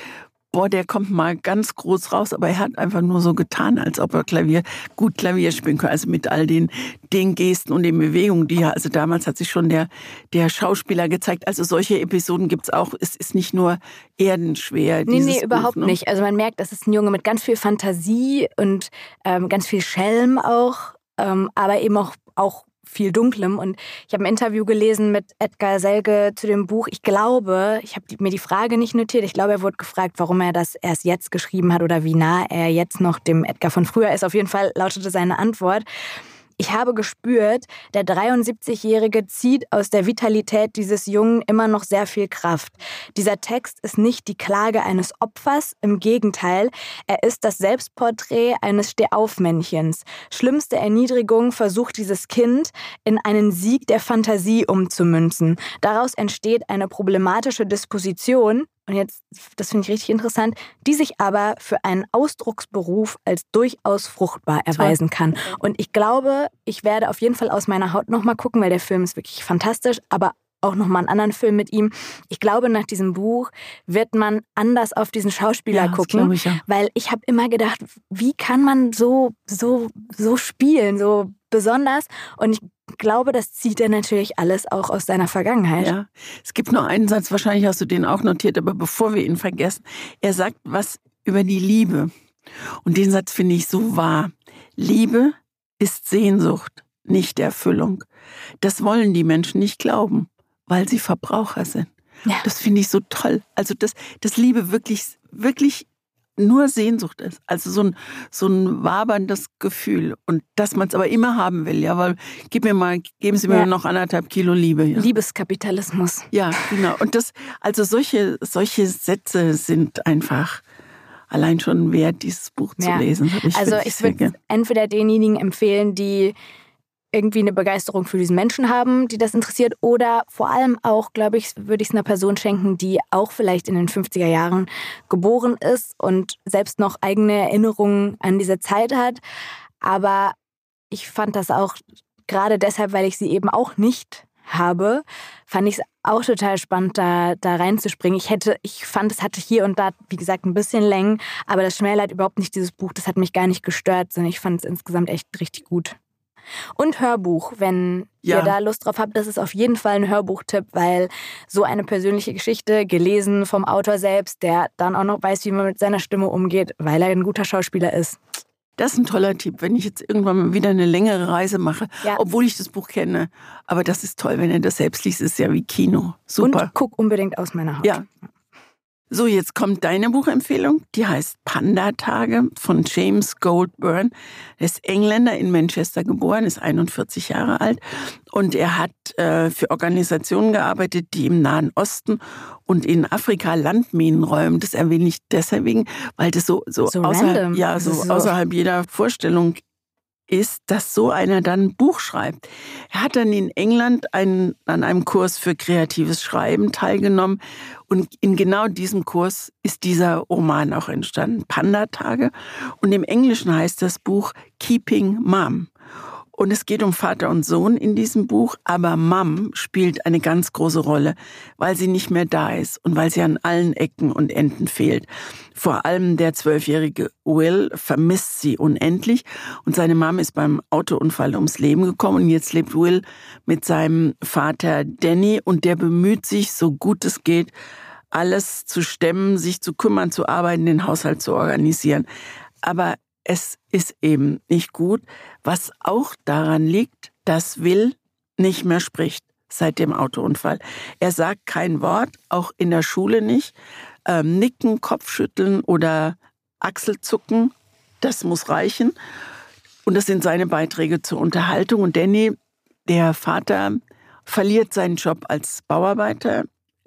boah, der kommt mal ganz groß raus, aber er hat einfach nur so getan, als ob er Klavier, gut Klavier spielen könnte, also mit all den, den Gesten und den Bewegungen, die er, also damals hat sich schon der, der Schauspieler gezeigt, also solche Episoden gibt's auch, es ist nicht nur erdenschwer. Nee, nee, überhaupt Buch, ne? nicht. Also man merkt, das ist ein Junge mit ganz viel Fantasie und ähm, ganz viel Schelm auch, ähm, aber eben auch, auch viel Dunklem. Und ich habe ein Interview gelesen mit Edgar Selge zu dem Buch. Ich glaube, ich habe mir die Frage nicht notiert. Ich glaube, er wurde gefragt, warum er das erst jetzt geschrieben hat oder wie nah er jetzt noch dem Edgar von früher ist. Auf jeden Fall lautete seine Antwort. Ich habe gespürt, der 73-Jährige zieht aus der Vitalität dieses Jungen immer noch sehr viel Kraft. Dieser Text ist nicht die Klage eines Opfers, im Gegenteil, er ist das Selbstporträt eines Stehaufmännchens. Schlimmste Erniedrigung versucht dieses Kind in einen Sieg der Fantasie umzumünzen. Daraus entsteht eine problematische Disposition, und jetzt, das finde ich richtig interessant, die sich aber für einen Ausdrucksberuf als durchaus fruchtbar erweisen kann. Und ich glaube, ich werde auf jeden Fall aus meiner Haut nochmal gucken, weil der Film ist wirklich fantastisch, aber auch nochmal einen anderen Film mit ihm. Ich glaube, nach diesem Buch wird man anders auf diesen Schauspieler ja, gucken, ich, ja. weil ich habe immer gedacht, wie kann man so so so spielen, so besonders und ich glaube, das zieht er natürlich alles auch aus seiner Vergangenheit. Ja. Es gibt noch einen Satz, wahrscheinlich hast du den auch notiert, aber bevor wir ihn vergessen, er sagt was über die Liebe. Und den Satz finde ich so wahr. Liebe ist Sehnsucht, nicht Erfüllung. Das wollen die Menschen nicht glauben, weil sie Verbraucher sind. Ja. Das finde ich so toll. Also, dass, dass Liebe wirklich, wirklich nur Sehnsucht ist. Also so ein, so ein waberndes Gefühl. Und dass man es aber immer haben will, ja, weil gib mir mal, geben Sie mir ja. noch anderthalb Kilo Liebe. Ja. Liebeskapitalismus. Ja, genau. Und das, also solche, solche Sätze sind einfach allein schon wert, dieses Buch zu ja. lesen. Ich also ich würde entweder denjenigen empfehlen, die irgendwie eine Begeisterung für diesen Menschen haben, die das interessiert. Oder vor allem auch, glaube ich, würde ich es einer Person schenken, die auch vielleicht in den 50er Jahren geboren ist und selbst noch eigene Erinnerungen an diese Zeit hat. Aber ich fand das auch gerade deshalb, weil ich sie eben auch nicht habe, fand ich es auch total spannend, da, da reinzuspringen. Ich hätte, ich fand, es hatte hier und da, wie gesagt, ein bisschen Längen, aber das schmälert überhaupt nicht dieses Buch. Das hat mich gar nicht gestört, sondern ich fand es insgesamt echt richtig gut. Und Hörbuch, wenn ja. ihr da Lust drauf habt, das ist auf jeden Fall ein Hörbuchtipp, weil so eine persönliche Geschichte, gelesen vom Autor selbst, der dann auch noch weiß, wie man mit seiner Stimme umgeht, weil er ein guter Schauspieler ist. Das ist ein toller Tipp, wenn ich jetzt irgendwann mal wieder eine längere Reise mache, ja. obwohl ich das Buch kenne. Aber das ist toll, wenn er das selbst liest, ist ja wie Kino. Super. Und guck unbedingt aus meiner Haut. Ja. So, jetzt kommt deine Buchempfehlung. Die heißt Panda-Tage von James Goldburn. Er ist Engländer in Manchester geboren, ist 41 Jahre alt und er hat äh, für Organisationen gearbeitet, die im Nahen Osten und in Afrika Landminen räumen. Das erwähne ich deswegen, weil das so, so, so außerhalb, ja, so, so außerhalb jeder Vorstellung ist, dass so einer dann ein Buch schreibt. Er hat dann in England einen, an einem Kurs für kreatives Schreiben teilgenommen und in genau diesem Kurs ist dieser Roman auch entstanden, Panda-Tage. Und im Englischen heißt das Buch Keeping Mom. Und es geht um Vater und Sohn in diesem Buch, aber Mom spielt eine ganz große Rolle, weil sie nicht mehr da ist und weil sie an allen Ecken und Enden fehlt. Vor allem der zwölfjährige Will vermisst sie unendlich und seine Mom ist beim Autounfall ums Leben gekommen und jetzt lebt Will mit seinem Vater Danny und der bemüht sich, so gut es geht, alles zu stemmen, sich zu kümmern, zu arbeiten, den Haushalt zu organisieren. Aber es ist eben nicht gut, was auch daran liegt, dass Will nicht mehr spricht seit dem Autounfall. Er sagt kein Wort, auch in der Schule nicht. Ähm, nicken, Kopfschütteln oder Achselzucken, das muss reichen. Und das sind seine Beiträge zur Unterhaltung. Und Danny, der Vater, verliert seinen Job als Bauarbeiter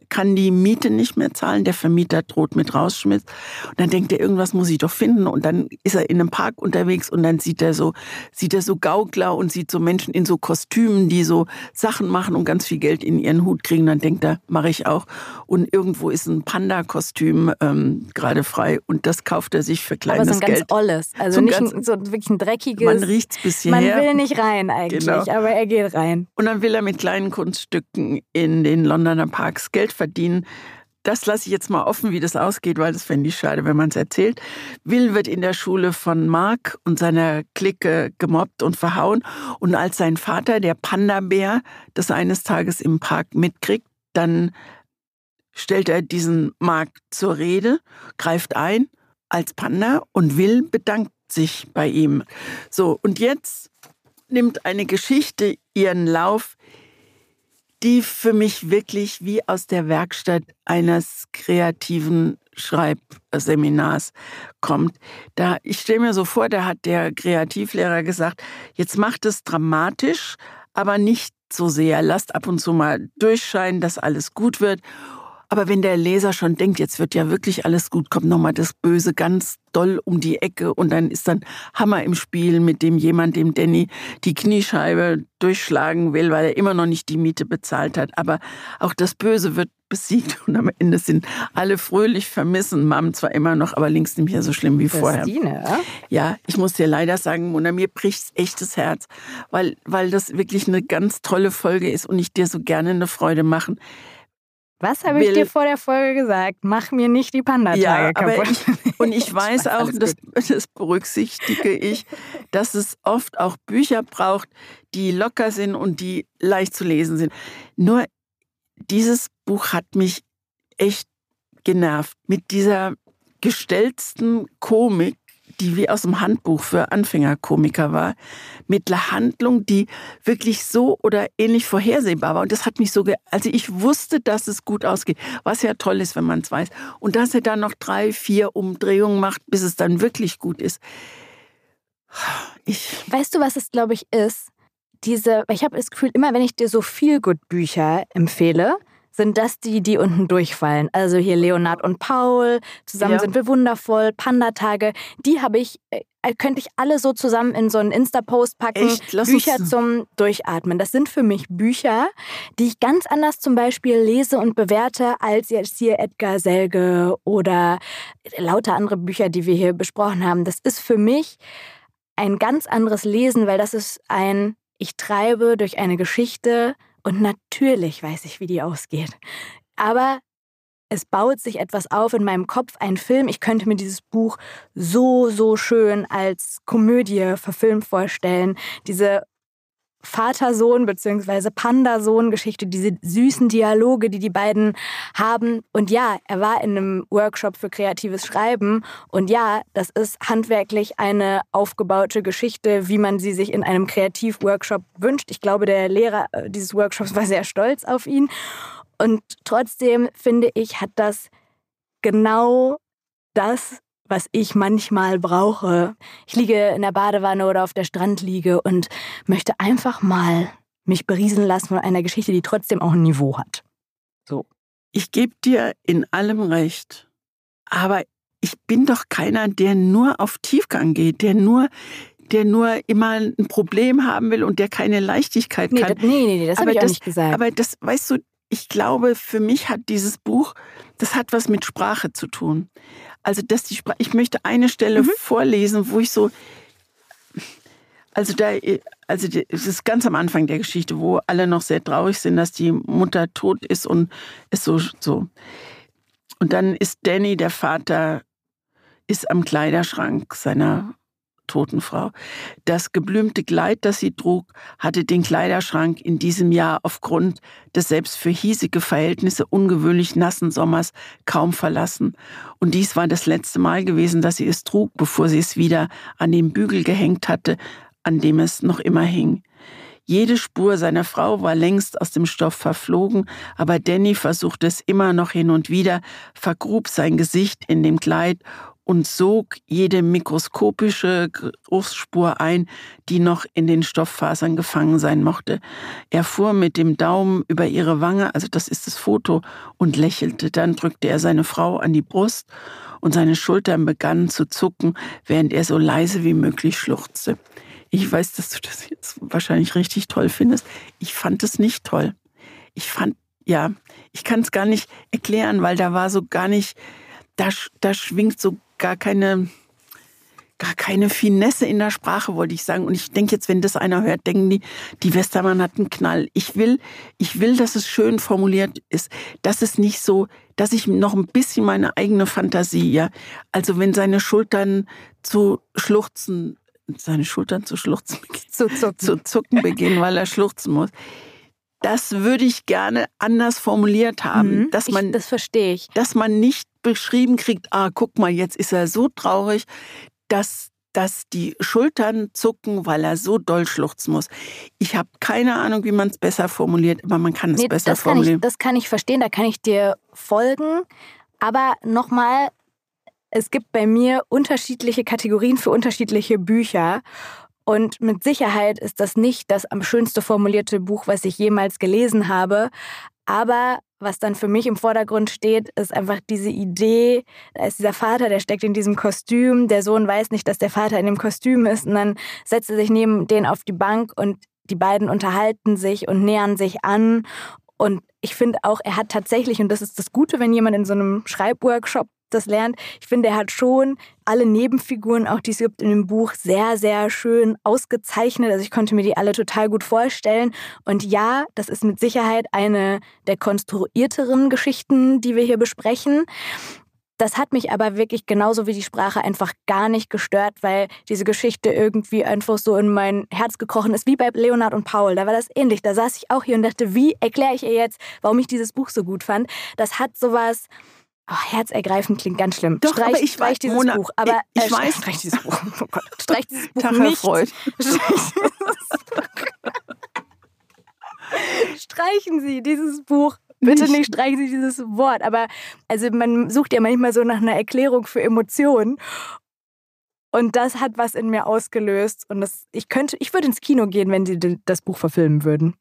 kann die Miete nicht mehr zahlen, der Vermieter droht mit Rausschmiss. Und dann denkt er, irgendwas muss ich doch finden. Und dann ist er in einem Park unterwegs und dann sieht er so, sieht er so Gaukler und sieht so Menschen in so Kostümen, die so Sachen machen und ganz viel Geld in ihren Hut kriegen. Dann denkt er, mache ich auch. Und irgendwo ist ein Panda-Kostüm ähm, gerade frei und das kauft er sich für kleines Geld. Aber so ein Geld. ganz olles, also so nicht ein, so wirklich ein dreckiges. Man riecht's bis hierher. Man will nicht rein eigentlich, genau. aber er geht rein. Und dann will er mit kleinen Kunststücken in den Londoner Parks Geld verdienen. Das lasse ich jetzt mal offen, wie das ausgeht, weil das fände ich schade, wenn man es erzählt. Will wird in der Schule von Mark und seiner Clique gemobbt und verhauen. Und als sein Vater, der Panda-Bär, das eines Tages im Park mitkriegt, dann stellt er diesen Mark zur Rede, greift ein als Panda und Will bedankt sich bei ihm. So, und jetzt nimmt eine Geschichte ihren Lauf, die für mich wirklich wie aus der Werkstatt eines kreativen Schreibseminars kommt. Da, ich stelle mir so vor, da hat der Kreativlehrer gesagt, jetzt macht es dramatisch, aber nicht so sehr. Lasst ab und zu mal durchscheinen, dass alles gut wird. Aber wenn der Leser schon denkt, jetzt wird ja wirklich alles gut, kommt nochmal das Böse ganz doll um die Ecke und dann ist dann Hammer im Spiel, mit dem jemand dem Danny die Kniescheibe durchschlagen will, weil er immer noch nicht die Miete bezahlt hat. Aber auch das Böse wird besiegt und am Ende sind alle fröhlich vermissen. Mom zwar immer noch, aber links nicht mehr so schlimm wie vorher. Christine, ja, ich muss dir leider sagen, Mona, mir bricht echtes Herz, weil, weil das wirklich eine ganz tolle Folge ist und ich dir so gerne eine Freude machen. Was habe ich dir vor der Folge gesagt? Mach mir nicht die Panda-Tage ja, kaputt. Ich, und ich weiß auch, das, das berücksichtige ich, dass es oft auch Bücher braucht, die locker sind und die leicht zu lesen sind. Nur dieses Buch hat mich echt genervt. Mit dieser gestellten Komik, die wie aus dem Handbuch für Anfängerkomiker war, mit einer Handlung, die wirklich so oder ähnlich vorhersehbar war. Und das hat mich so, also ich wusste, dass es gut ausgeht, was ja toll ist, wenn man es weiß. Und dass er dann noch drei, vier Umdrehungen macht, bis es dann wirklich gut ist. Ich weißt du, was es, glaube ich, ist? Diese, ich habe das Gefühl, immer wenn ich dir so viel gut Bücher empfehle, sind das die, die unten durchfallen. Also hier Leonard und Paul, zusammen ja. sind wir wundervoll, Panda-Tage, die habe ich, äh, könnte ich alle so zusammen in so einen Insta-Post packen. Bücher zum Durchatmen. Das sind für mich Bücher, die ich ganz anders zum Beispiel lese und bewerte als jetzt hier Edgar Selge oder lauter andere Bücher, die wir hier besprochen haben. Das ist für mich ein ganz anderes Lesen, weil das ist ein, ich treibe durch eine Geschichte und natürlich weiß ich, wie die ausgeht. Aber es baut sich etwas auf in meinem Kopf, ein Film. Ich könnte mir dieses Buch so, so schön als Komödie verfilmt vorstellen. Diese Vater-Sohn- bzw. Panda-Sohn-Geschichte, diese süßen Dialoge, die die beiden haben. Und ja, er war in einem Workshop für kreatives Schreiben. Und ja, das ist handwerklich eine aufgebaute Geschichte, wie man sie sich in einem Kreativ-Workshop wünscht. Ich glaube, der Lehrer äh, dieses Workshops war sehr stolz auf ihn. Und trotzdem finde ich, hat das genau das was ich manchmal brauche. Ich liege in der Badewanne oder auf der Strandliege und möchte einfach mal mich berieseln lassen von einer Geschichte, die trotzdem auch ein Niveau hat. So. Ich gebe dir in allem recht. Aber ich bin doch keiner, der nur auf Tiefgang geht, der nur der nur immer ein Problem haben will und der keine Leichtigkeit nee, kann. Das, nee, nee, nee, das habe ich das, nicht gesagt. Aber das, weißt du, ich glaube, für mich hat dieses Buch, das hat was mit Sprache zu tun. Also, dass die Sprache, ich möchte eine Stelle mhm. vorlesen, wo ich so, also da, also es ist ganz am Anfang der Geschichte, wo alle noch sehr traurig sind, dass die Mutter tot ist und es so, so. Und dann ist Danny, der Vater, ist am Kleiderschrank seiner toten Frau. Das geblümte Kleid, das sie trug, hatte den Kleiderschrank in diesem Jahr aufgrund des selbst für hiesige Verhältnisse ungewöhnlich nassen Sommers kaum verlassen. Und dies war das letzte Mal gewesen, dass sie es trug, bevor sie es wieder an den Bügel gehängt hatte, an dem es noch immer hing. Jede Spur seiner Frau war längst aus dem Stoff verflogen, aber Danny versuchte es immer noch hin und wieder, vergrub sein Gesicht in dem Kleid und sog jede mikroskopische Geruchsspur ein, die noch in den Stofffasern gefangen sein mochte. Er fuhr mit dem Daumen über ihre Wange, also das ist das Foto, und lächelte. Dann drückte er seine Frau an die Brust und seine Schultern begannen zu zucken, während er so leise wie möglich schluchzte. Ich weiß, dass du das jetzt wahrscheinlich richtig toll findest. Ich fand es nicht toll. Ich fand, ja, ich kann es gar nicht erklären, weil da war so gar nicht, da, da schwingt so gar keine, gar keine Finesse in der Sprache, wollte ich sagen. Und ich denke jetzt, wenn das einer hört, denken die, die Westermann hat einen Knall. Ich will, ich will, dass es schön formuliert ist, dass es nicht so, dass ich noch ein bisschen meine eigene Fantasie, ja. Also wenn seine Schultern zu schluchzen seine Schultern zu schluchzen, zu zucken. zu zucken beginnen, weil er schluchzen muss. Das würde ich gerne anders formuliert haben, mhm, dass man, ich, das verstehe ich, dass man nicht beschrieben kriegt, ah, guck mal, jetzt ist er so traurig, dass dass die Schultern zucken, weil er so doll schluchzen muss. Ich habe keine Ahnung, wie man es besser formuliert, aber man kann es nee, besser das formulieren. ich, das kann ich verstehen, da kann ich dir folgen. Aber nochmal, es gibt bei mir unterschiedliche Kategorien für unterschiedliche Bücher. Und mit Sicherheit ist das nicht das am schönste formulierte Buch, was ich jemals gelesen habe. Aber was dann für mich im Vordergrund steht, ist einfach diese Idee, da ist dieser Vater, der steckt in diesem Kostüm, der Sohn weiß nicht, dass der Vater in dem Kostüm ist und dann setzt er sich neben den auf die Bank und die beiden unterhalten sich und nähern sich an. Und ich finde auch, er hat tatsächlich, und das ist das Gute, wenn jemand in so einem Schreibworkshop das lernt. Ich finde, er hat schon alle Nebenfiguren, auch die es gibt in dem Buch, sehr, sehr schön ausgezeichnet. Also ich konnte mir die alle total gut vorstellen. Und ja, das ist mit Sicherheit eine der konstruierteren Geschichten, die wir hier besprechen. Das hat mich aber wirklich genauso wie die Sprache einfach gar nicht gestört, weil diese Geschichte irgendwie einfach so in mein Herz gekrochen ist, wie bei Leonard und Paul. Da war das ähnlich. Da saß ich auch hier und dachte, wie erkläre ich ihr jetzt, warum ich dieses Buch so gut fand? Das hat sowas Oh, herzergreifend klingt ganz schlimm. Doch, streich, aber ich streich weiß, dieses Mona, Buch. Aber ich, ich äh, weiß. Streich dieses Buch. Oh Gott. Streich dieses Buch Tag nicht. Freud. Streichen Sie dieses Buch. Bitte nicht. nicht streichen Sie dieses Wort. Aber also man sucht ja manchmal so nach einer Erklärung für Emotionen. Und das hat was in mir ausgelöst. Und das, ich könnte, ich würde ins Kino gehen, wenn sie das Buch verfilmen würden.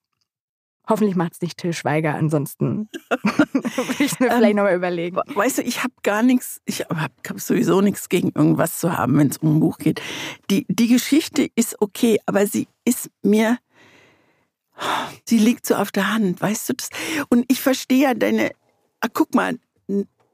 Hoffentlich macht es nicht Till Schweiger, ansonsten würde ich mir vielleicht ähm, nochmal überlegen. Weißt du, ich habe gar nichts, ich habe hab sowieso nichts gegen irgendwas zu haben, wenn es um ein Buch geht. Die, die Geschichte ist okay, aber sie ist mir, sie liegt so auf der Hand, weißt du das? Und ich verstehe ja deine, ah, guck mal,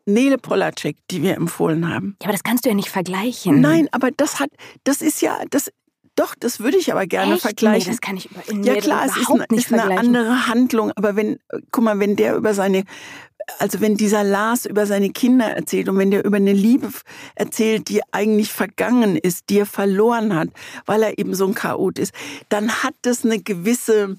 Nele Polacek, die wir empfohlen haben. Ja, aber das kannst du ja nicht vergleichen. Nein, aber das hat, das ist ja, das doch, das würde ich aber gerne Echt? vergleichen. Nee, das kann ich über, nee, Ja klar, es ist, eine, ist eine andere Handlung, aber wenn, guck mal, wenn der über seine, also wenn dieser Lars über seine Kinder erzählt und wenn der über eine Liebe erzählt, die eigentlich vergangen ist, die er verloren hat, weil er eben so ein Chaot ist, dann hat das eine gewisse,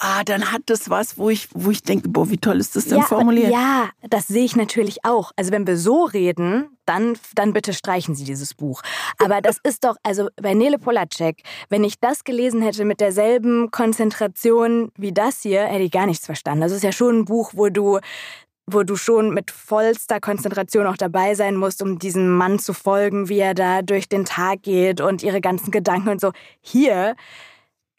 ah, dann hat das was, wo ich, wo ich denke, boah, wie toll ist das denn ja, formuliert? Ja, das sehe ich natürlich auch. Also wenn wir so reden, dann, dann bitte streichen Sie dieses Buch. Aber das ist doch, also bei Nele Polacek, wenn ich das gelesen hätte mit derselben Konzentration wie das hier, hätte ich gar nichts verstanden. Das ist ja schon ein Buch, wo du wo du schon mit vollster Konzentration auch dabei sein musst, um diesem Mann zu folgen, wie er da durch den Tag geht und ihre ganzen Gedanken und so. Hier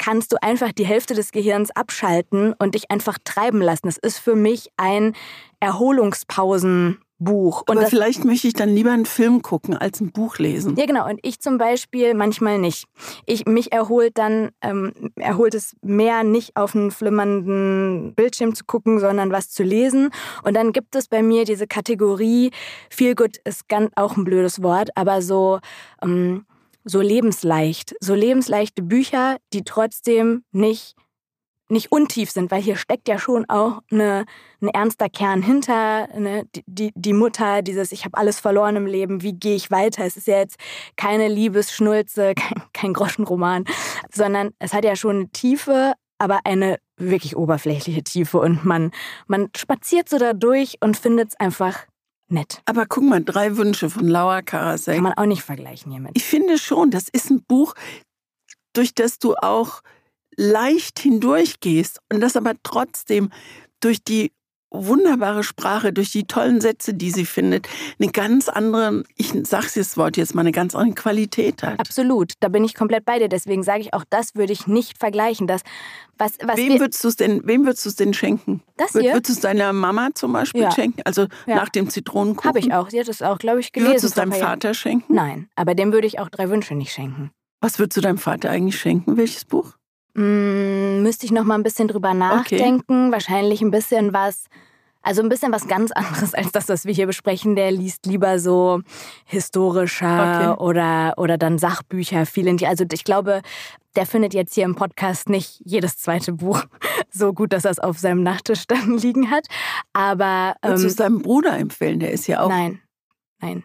kannst du einfach die Hälfte des Gehirns abschalten und dich einfach treiben lassen. Es ist für mich ein Erholungspausenbuch. Buch. Und Aber vielleicht möchte ich dann lieber einen Film gucken als ein Buch lesen. Ja, genau. Und ich zum Beispiel manchmal nicht. Ich, mich erholt dann, ähm, erholt es mehr, nicht auf einen flimmernden Bildschirm zu gucken, sondern was zu lesen. Und dann gibt es bei mir diese Kategorie, Feel Good ist ganz, auch ein blödes Wort, aber so, ähm, so lebensleicht. So lebensleichte Bücher, die trotzdem nicht nicht untief sind, weil hier steckt ja schon auch eine, ein ernster Kern hinter. Ne? Die, die, die Mutter, dieses Ich habe alles verloren im Leben, wie gehe ich weiter? Es ist ja jetzt keine Liebesschnulze, kein, kein Groschenroman, sondern es hat ja schon eine Tiefe, aber eine wirklich oberflächliche Tiefe. Und man, man spaziert so da durch und findet es einfach nett. Aber guck mal, drei Wünsche von Laura Karasek. Kann man auch nicht vergleichen hiermit. Ich finde schon, das ist ein Buch, durch das du auch leicht hindurchgehst und das aber trotzdem durch die wunderbare Sprache, durch die tollen Sätze, die sie findet, eine ganz andere, ich sage das Wort jetzt mal, eine ganz andere Qualität hat. Absolut, da bin ich komplett bei dir. Deswegen sage ich auch, das würde ich nicht vergleichen. Das, was, was wem würdest du es denn, wem würdest du es denn schenken? Das hier? Würdest du es deiner Mama zum Beispiel ja. schenken? Also ja. nach dem Zitronenkuchen? Habe ich auch. Sie hat es auch, glaube ich, gelesen. Würdest du es deinem Vater schenken? Nein, aber dem würde ich auch drei Wünsche nicht schenken. Was würdest du deinem Vater eigentlich schenken? Welches Buch? Hm, müsste ich noch mal ein bisschen drüber nachdenken. Okay. Wahrscheinlich ein bisschen was, also ein bisschen was ganz anderes als das, was wir hier besprechen. Der liest lieber so historischer okay. oder, oder dann Sachbücher, viel in die. Also ich glaube, der findet jetzt hier im Podcast nicht jedes zweite Buch so gut, dass er es auf seinem Nachttisch dann liegen hat. Aber. Ähm, Würdest du es deinem Bruder empfehlen? Der ist ja auch. Nein, nein.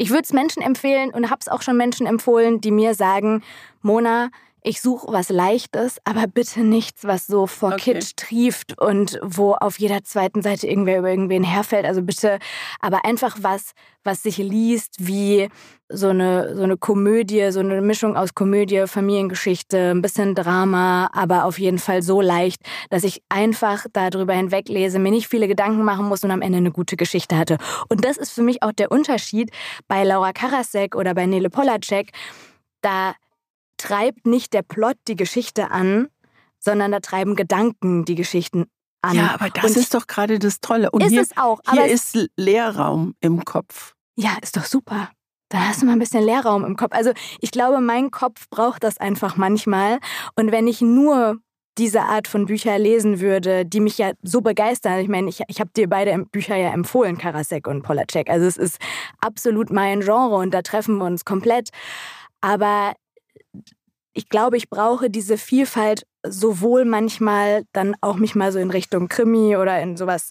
Ich würde es Menschen empfehlen und habe es auch schon Menschen empfohlen, die mir sagen, Mona, ich suche was Leichtes, aber bitte nichts, was so vor okay. Kitsch trieft und wo auf jeder zweiten Seite irgendwer über irgendwen herfällt. Also bitte, aber einfach was, was sich liest wie so eine, so eine Komödie, so eine Mischung aus Komödie, Familiengeschichte, ein bisschen Drama, aber auf jeden Fall so leicht, dass ich einfach darüber hinweglese, mir nicht viele Gedanken machen muss und am Ende eine gute Geschichte hatte. Und das ist für mich auch der Unterschied bei Laura Karasek oder bei Nele Polacek. Da treibt nicht der Plot die Geschichte an, sondern da treiben Gedanken die Geschichten an. Ja, aber das und ist doch gerade das Tolle. Und ist hier, es auch. hier ist Leerraum im Kopf. Ja, ist doch super. Da hast du mal ein bisschen Leerraum im Kopf. Also ich glaube, mein Kopf braucht das einfach manchmal. Und wenn ich nur diese Art von Bücher lesen würde, die mich ja so begeistern. Ich meine, ich, ich habe dir beide Bücher ja empfohlen, Karasek und Polacek. Also es ist absolut mein Genre und da treffen wir uns komplett. Aber ich glaube, ich brauche diese Vielfalt sowohl manchmal dann auch mich mal so in Richtung Krimi oder in sowas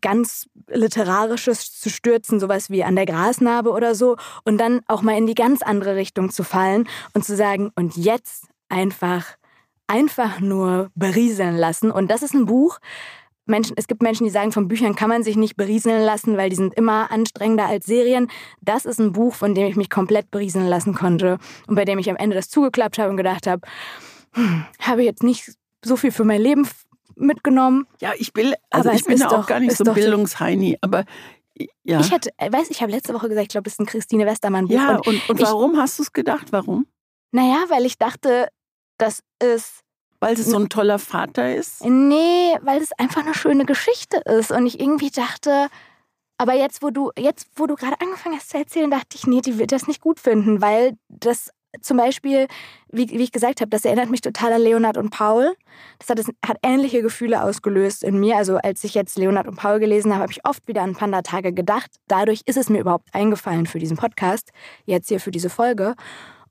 ganz Literarisches zu stürzen, sowas wie an der Grasnarbe oder so, und dann auch mal in die ganz andere Richtung zu fallen und zu sagen, und jetzt einfach, einfach nur berieseln lassen. Und das ist ein Buch, Menschen, es gibt Menschen, die sagen, von Büchern kann man sich nicht berieseln lassen, weil die sind immer anstrengender als Serien. Das ist ein Buch, von dem ich mich komplett berieseln lassen konnte und bei dem ich am Ende das zugeklappt habe und gedacht habe, hm, habe ich jetzt nicht so viel für mein Leben mitgenommen. Ja, ich will, also aber ich bin ja auch doch, gar nicht so Bildungsheini, aber ja. Ich hätte, weiß, ich habe letzte Woche gesagt, ich glaube, es ist ein Christine Westermann Buch. Ja, und, und, und warum hast du es gedacht? Warum? Naja, weil ich dachte, das ist weil es so ein toller Vater ist? Nee, weil es einfach eine schöne Geschichte ist. Und ich irgendwie dachte, aber jetzt, wo du, jetzt, wo du gerade angefangen hast zu erzählen, dachte ich, nee, die wird das nicht gut finden, weil das zum Beispiel, wie, wie ich gesagt habe, das erinnert mich total an Leonard und Paul. Das hat, das hat ähnliche Gefühle ausgelöst in mir. Also als ich jetzt Leonard und Paul gelesen habe, habe ich oft wieder an Panda-Tage gedacht. Dadurch ist es mir überhaupt eingefallen für diesen Podcast, jetzt hier für diese Folge.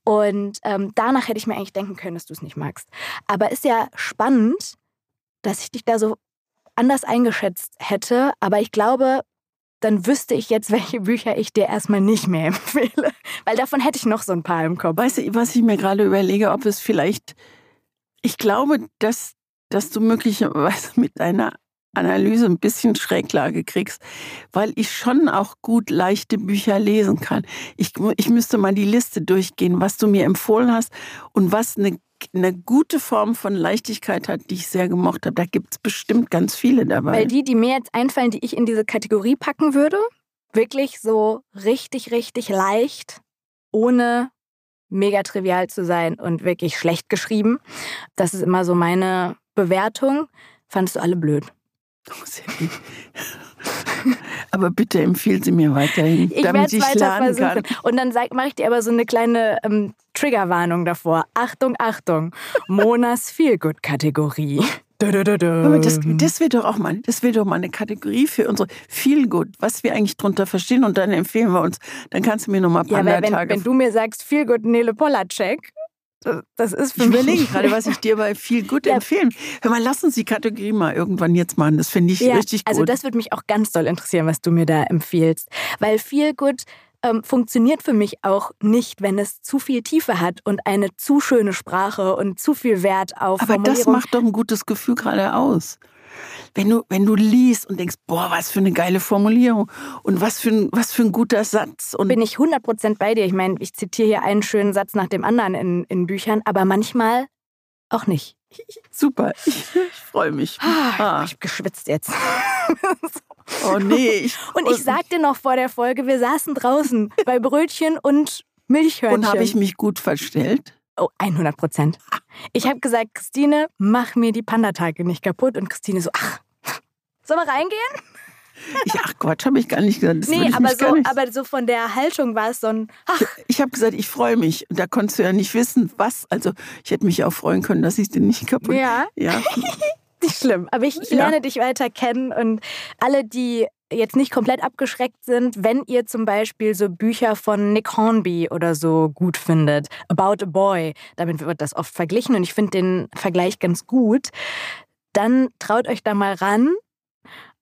Und ähm, danach hätte ich mir eigentlich denken können, dass du es nicht magst. Aber ist ja spannend, dass ich dich da so anders eingeschätzt hätte. Aber ich glaube, dann wüsste ich jetzt, welche Bücher ich dir erstmal nicht mehr empfehle. Weil davon hätte ich noch so ein paar im Kopf. Weißt du, was ich mir gerade überlege, ob es vielleicht. Ich glaube, dass, dass du möglicherweise mit deiner Analyse ein bisschen Schräglage kriegst, weil ich schon auch gut leichte Bücher lesen kann. Ich, ich müsste mal die Liste durchgehen, was du mir empfohlen hast und was eine, eine gute Form von Leichtigkeit hat, die ich sehr gemocht habe. Da gibt es bestimmt ganz viele dabei. Weil die, die mir jetzt einfallen, die ich in diese Kategorie packen würde, wirklich so richtig, richtig leicht, ohne mega trivial zu sein und wirklich schlecht geschrieben. Das ist immer so meine Bewertung. Fandest du alle blöd? Aber bitte empfiehl sie mir weiterhin, ich damit ich weiter lernen versuchen. kann. Und dann mache ich dir aber so eine kleine ähm, Triggerwarnung davor. Achtung, Achtung. Monas Feelgood-Kategorie. Das, das wäre doch auch mal, das wäre doch mal eine Kategorie für unsere Feel Good, was wir eigentlich drunter verstehen und dann empfehlen wir uns. Dann kannst du mir noch mal ein paar Ja, weil wenn, Tage. wenn du mir sagst Feel Good Nele Polacek, das- ist für ich mich... überlege gerade, was ich dir bei Feel Good Ja. empfehlen. Hör mal, lass uns die Kategorie mal irgendwann jetzt machen. Das finde ich Ja, richtig gut. also das würde mich auch ganz doll interessieren, was du mir da empfiehlst. Weil Feel Good ähm, funktioniert für mich auch nicht, wenn es zu viel Tiefe hat und eine zu schöne Sprache und zu viel Wert auf Aber das macht doch ein gutes Gefühl gerade aus. Wenn du, wenn du liest und denkst, boah, was für eine geile Formulierung und was für ein, was für ein guter Satz. Und bin ich 100% bei dir. Ich meine, ich zitiere hier einen schönen Satz nach dem anderen in, in Büchern, aber manchmal auch nicht. super, ich, ich freue mich. Ah, Ah. Ich hab geschwitzt jetzt. Oh nee. Ich, Und ich sagte noch vor der Folge, wir saßen draußen bei Brötchen und Milchhörnchen. und habe ich mich gut verstellt? Oh, 100 Prozent. Ich habe gesagt, Christine, mach mir die Pandatage nicht kaputt. Und Christine so, ach, sollen wir reingehen? Ich, ach Quatsch, habe ich gar nicht gesagt. Das nee, ich aber so, aber so von der Haltung war es so ein, ach, Ich habe gesagt, ich freue mich. Und da konntest du ja nicht wissen, was. Also ich hätte mich auch freuen können, dass ich den nicht kaputt. ja, Ja. nicht schlimm. Aber ich, ich Ja. lerne dich weiter kennen und alle, die jetzt nicht komplett abgeschreckt sind, wenn ihr zum Beispiel so Bücher von Nick Hornby oder so gut findet, About a Boy, damit wird das oft verglichen und ich finde den Vergleich ganz gut, dann traut euch da mal ran,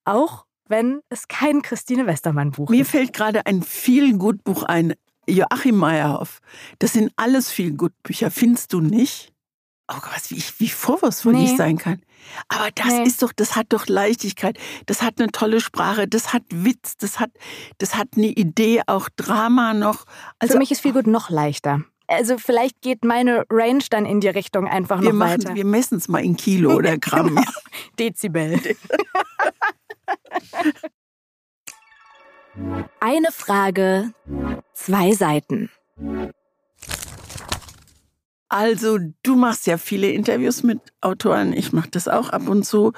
auch wenn es kein Christine Westermann Buch Mir ist. fällt gerade ein viel gut Buch ein. Joachim Meyerhoff. Das sind alles viel gut Bücher. Findest du nicht? Oh Gott, was, wie, ich- wie vorwurfsvoll Nee. ich sein kann. Aber das Nee. ist doch, das hat doch Leichtigkeit. Das hat eine tolle Sprache. Das hat Witz. Das hat, das hat eine Idee, auch Drama noch. Also Für mich ist viel gut noch leichter. Also vielleicht geht meine Range dann in die Richtung einfach wir noch machen, weiter. wir messen es mal in Kilo oder Gramm. Dezibel. Eine Frage, zwei Seiten. Also, du machst ja viele Interviews mit Autoren. Ich mache das auch ab und zu.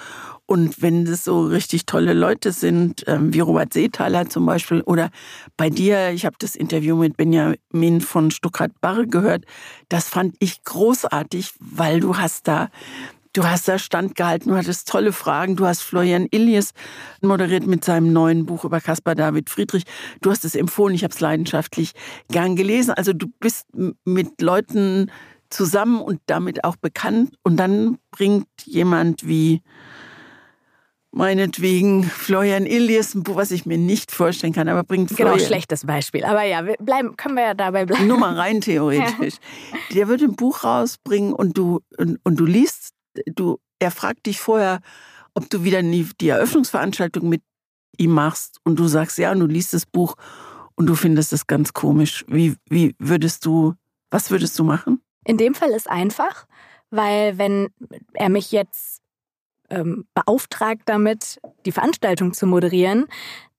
Und wenn das so richtig tolle Leute sind, ähm, wie Robert Seethaler zum Beispiel, oder bei dir, ich habe das Interview mit Benjamin von Stuckrad-Barre gehört, das fand ich großartig, weil du hast da, du hast da standgehalten, du hattest tolle Fragen, du hast Florian Illies moderiert mit seinem neuen Buch über Caspar David Friedrich. Du hast es empfohlen, ich habe es leidenschaftlich gern gelesen. Also du bist mit Leuten zusammen und damit auch bekannt. Und dann bringt jemand wie meinetwegen Florian Illies ein Buch, was ich mir nicht vorstellen kann, aber bringt Genau, Florian schlechtes Beispiel. Aber ja, wir bleiben, können wir ja dabei bleiben. nur mal rein theoretisch. Der wird ein Buch rausbringen und du und, und du liest, du er fragt dich vorher, ob du wieder die, die Eröffnungsveranstaltung mit ihm machst und du sagst ja und du liest das Buch und du findest es ganz komisch. Wie wie würdest du was würdest du machen? In dem Fall ist einfach, weil wenn er mich jetzt ähm, beauftragt damit, die Veranstaltung zu moderieren,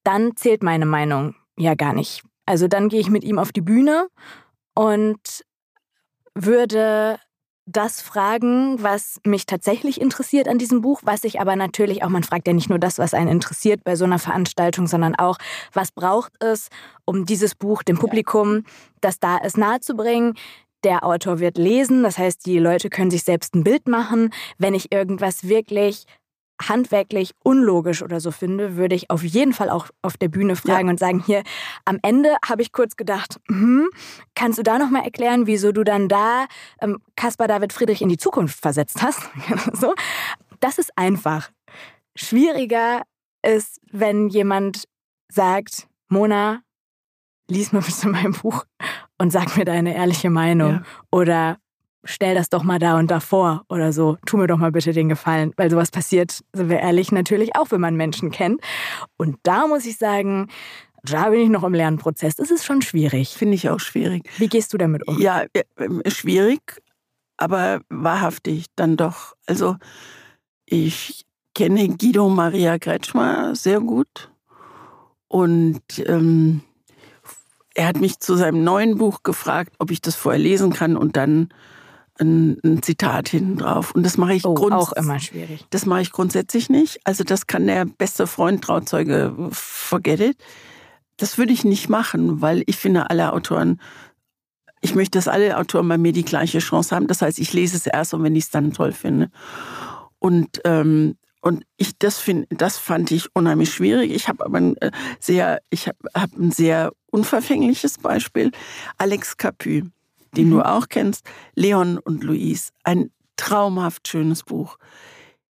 dann zählt meine Meinung ja gar nicht. Also dann gehe ich mit ihm auf die Bühne und würde das fragen, was mich tatsächlich interessiert an diesem Buch, was ich aber natürlich auch, man fragt ja nicht nur das, was einen interessiert bei so einer Veranstaltung, sondern auch, was braucht es, um dieses Buch dem Publikum, das da ist, nahezubringen. Der Autor wird lesen, das heißt, die Leute können sich selbst ein Bild machen. Wenn ich irgendwas wirklich handwerklich unlogisch oder so finde, würde ich auf jeden Fall auch auf der Bühne fragen und sagen, hier, am Ende habe ich kurz gedacht, hm, kannst du da nochmal erklären, wieso du dann da ähm, Caspar David Friedrich in die Zukunft versetzt hast? so. Das ist einfach. Schwieriger ist, wenn jemand sagt, Mona, lies mal bitte mein Buch und sag mir deine ehrliche Meinung. Ja. Oder stell das doch mal da und da vor oder so. Tu mir doch mal bitte den Gefallen. Weil sowas passiert, sind wir ehrlich, natürlich auch, wenn man Menschen kennt. Und da muss ich sagen, da bin ich noch im Lernprozess. Das ist schon schwierig. Finde ich auch schwierig. Wie gehst du damit um? Ja, äh, äh, schwierig, aber wahrhaftig dann doch. Also ich kenne Guido Maria Kretschmer sehr gut und ähm, er hat mich zu seinem neuen Buch gefragt, ob ich das vorher lesen kann und dann ein, ein Zitat hinten drauf. Und das mache ich oh, auch immer schwierig. Das mache ich grundsätzlich nicht. Also das kann der beste Freund, Trauzeuge, forget it. Das würde ich nicht machen, weil ich finde, alle Autoren, ich möchte, dass alle Autoren bei mir die gleiche Chance haben. Das heißt, ich lese es erst und wenn ich es dann toll finde. Und ähm, und ich das finde, das fand ich unheimlich schwierig. Ich habe aber ein äh, sehr, ich habe hab ein sehr unverfängliches Beispiel. Alex Capu, den mhm. du auch kennst, Leon und Louise, ein traumhaft schönes Buch.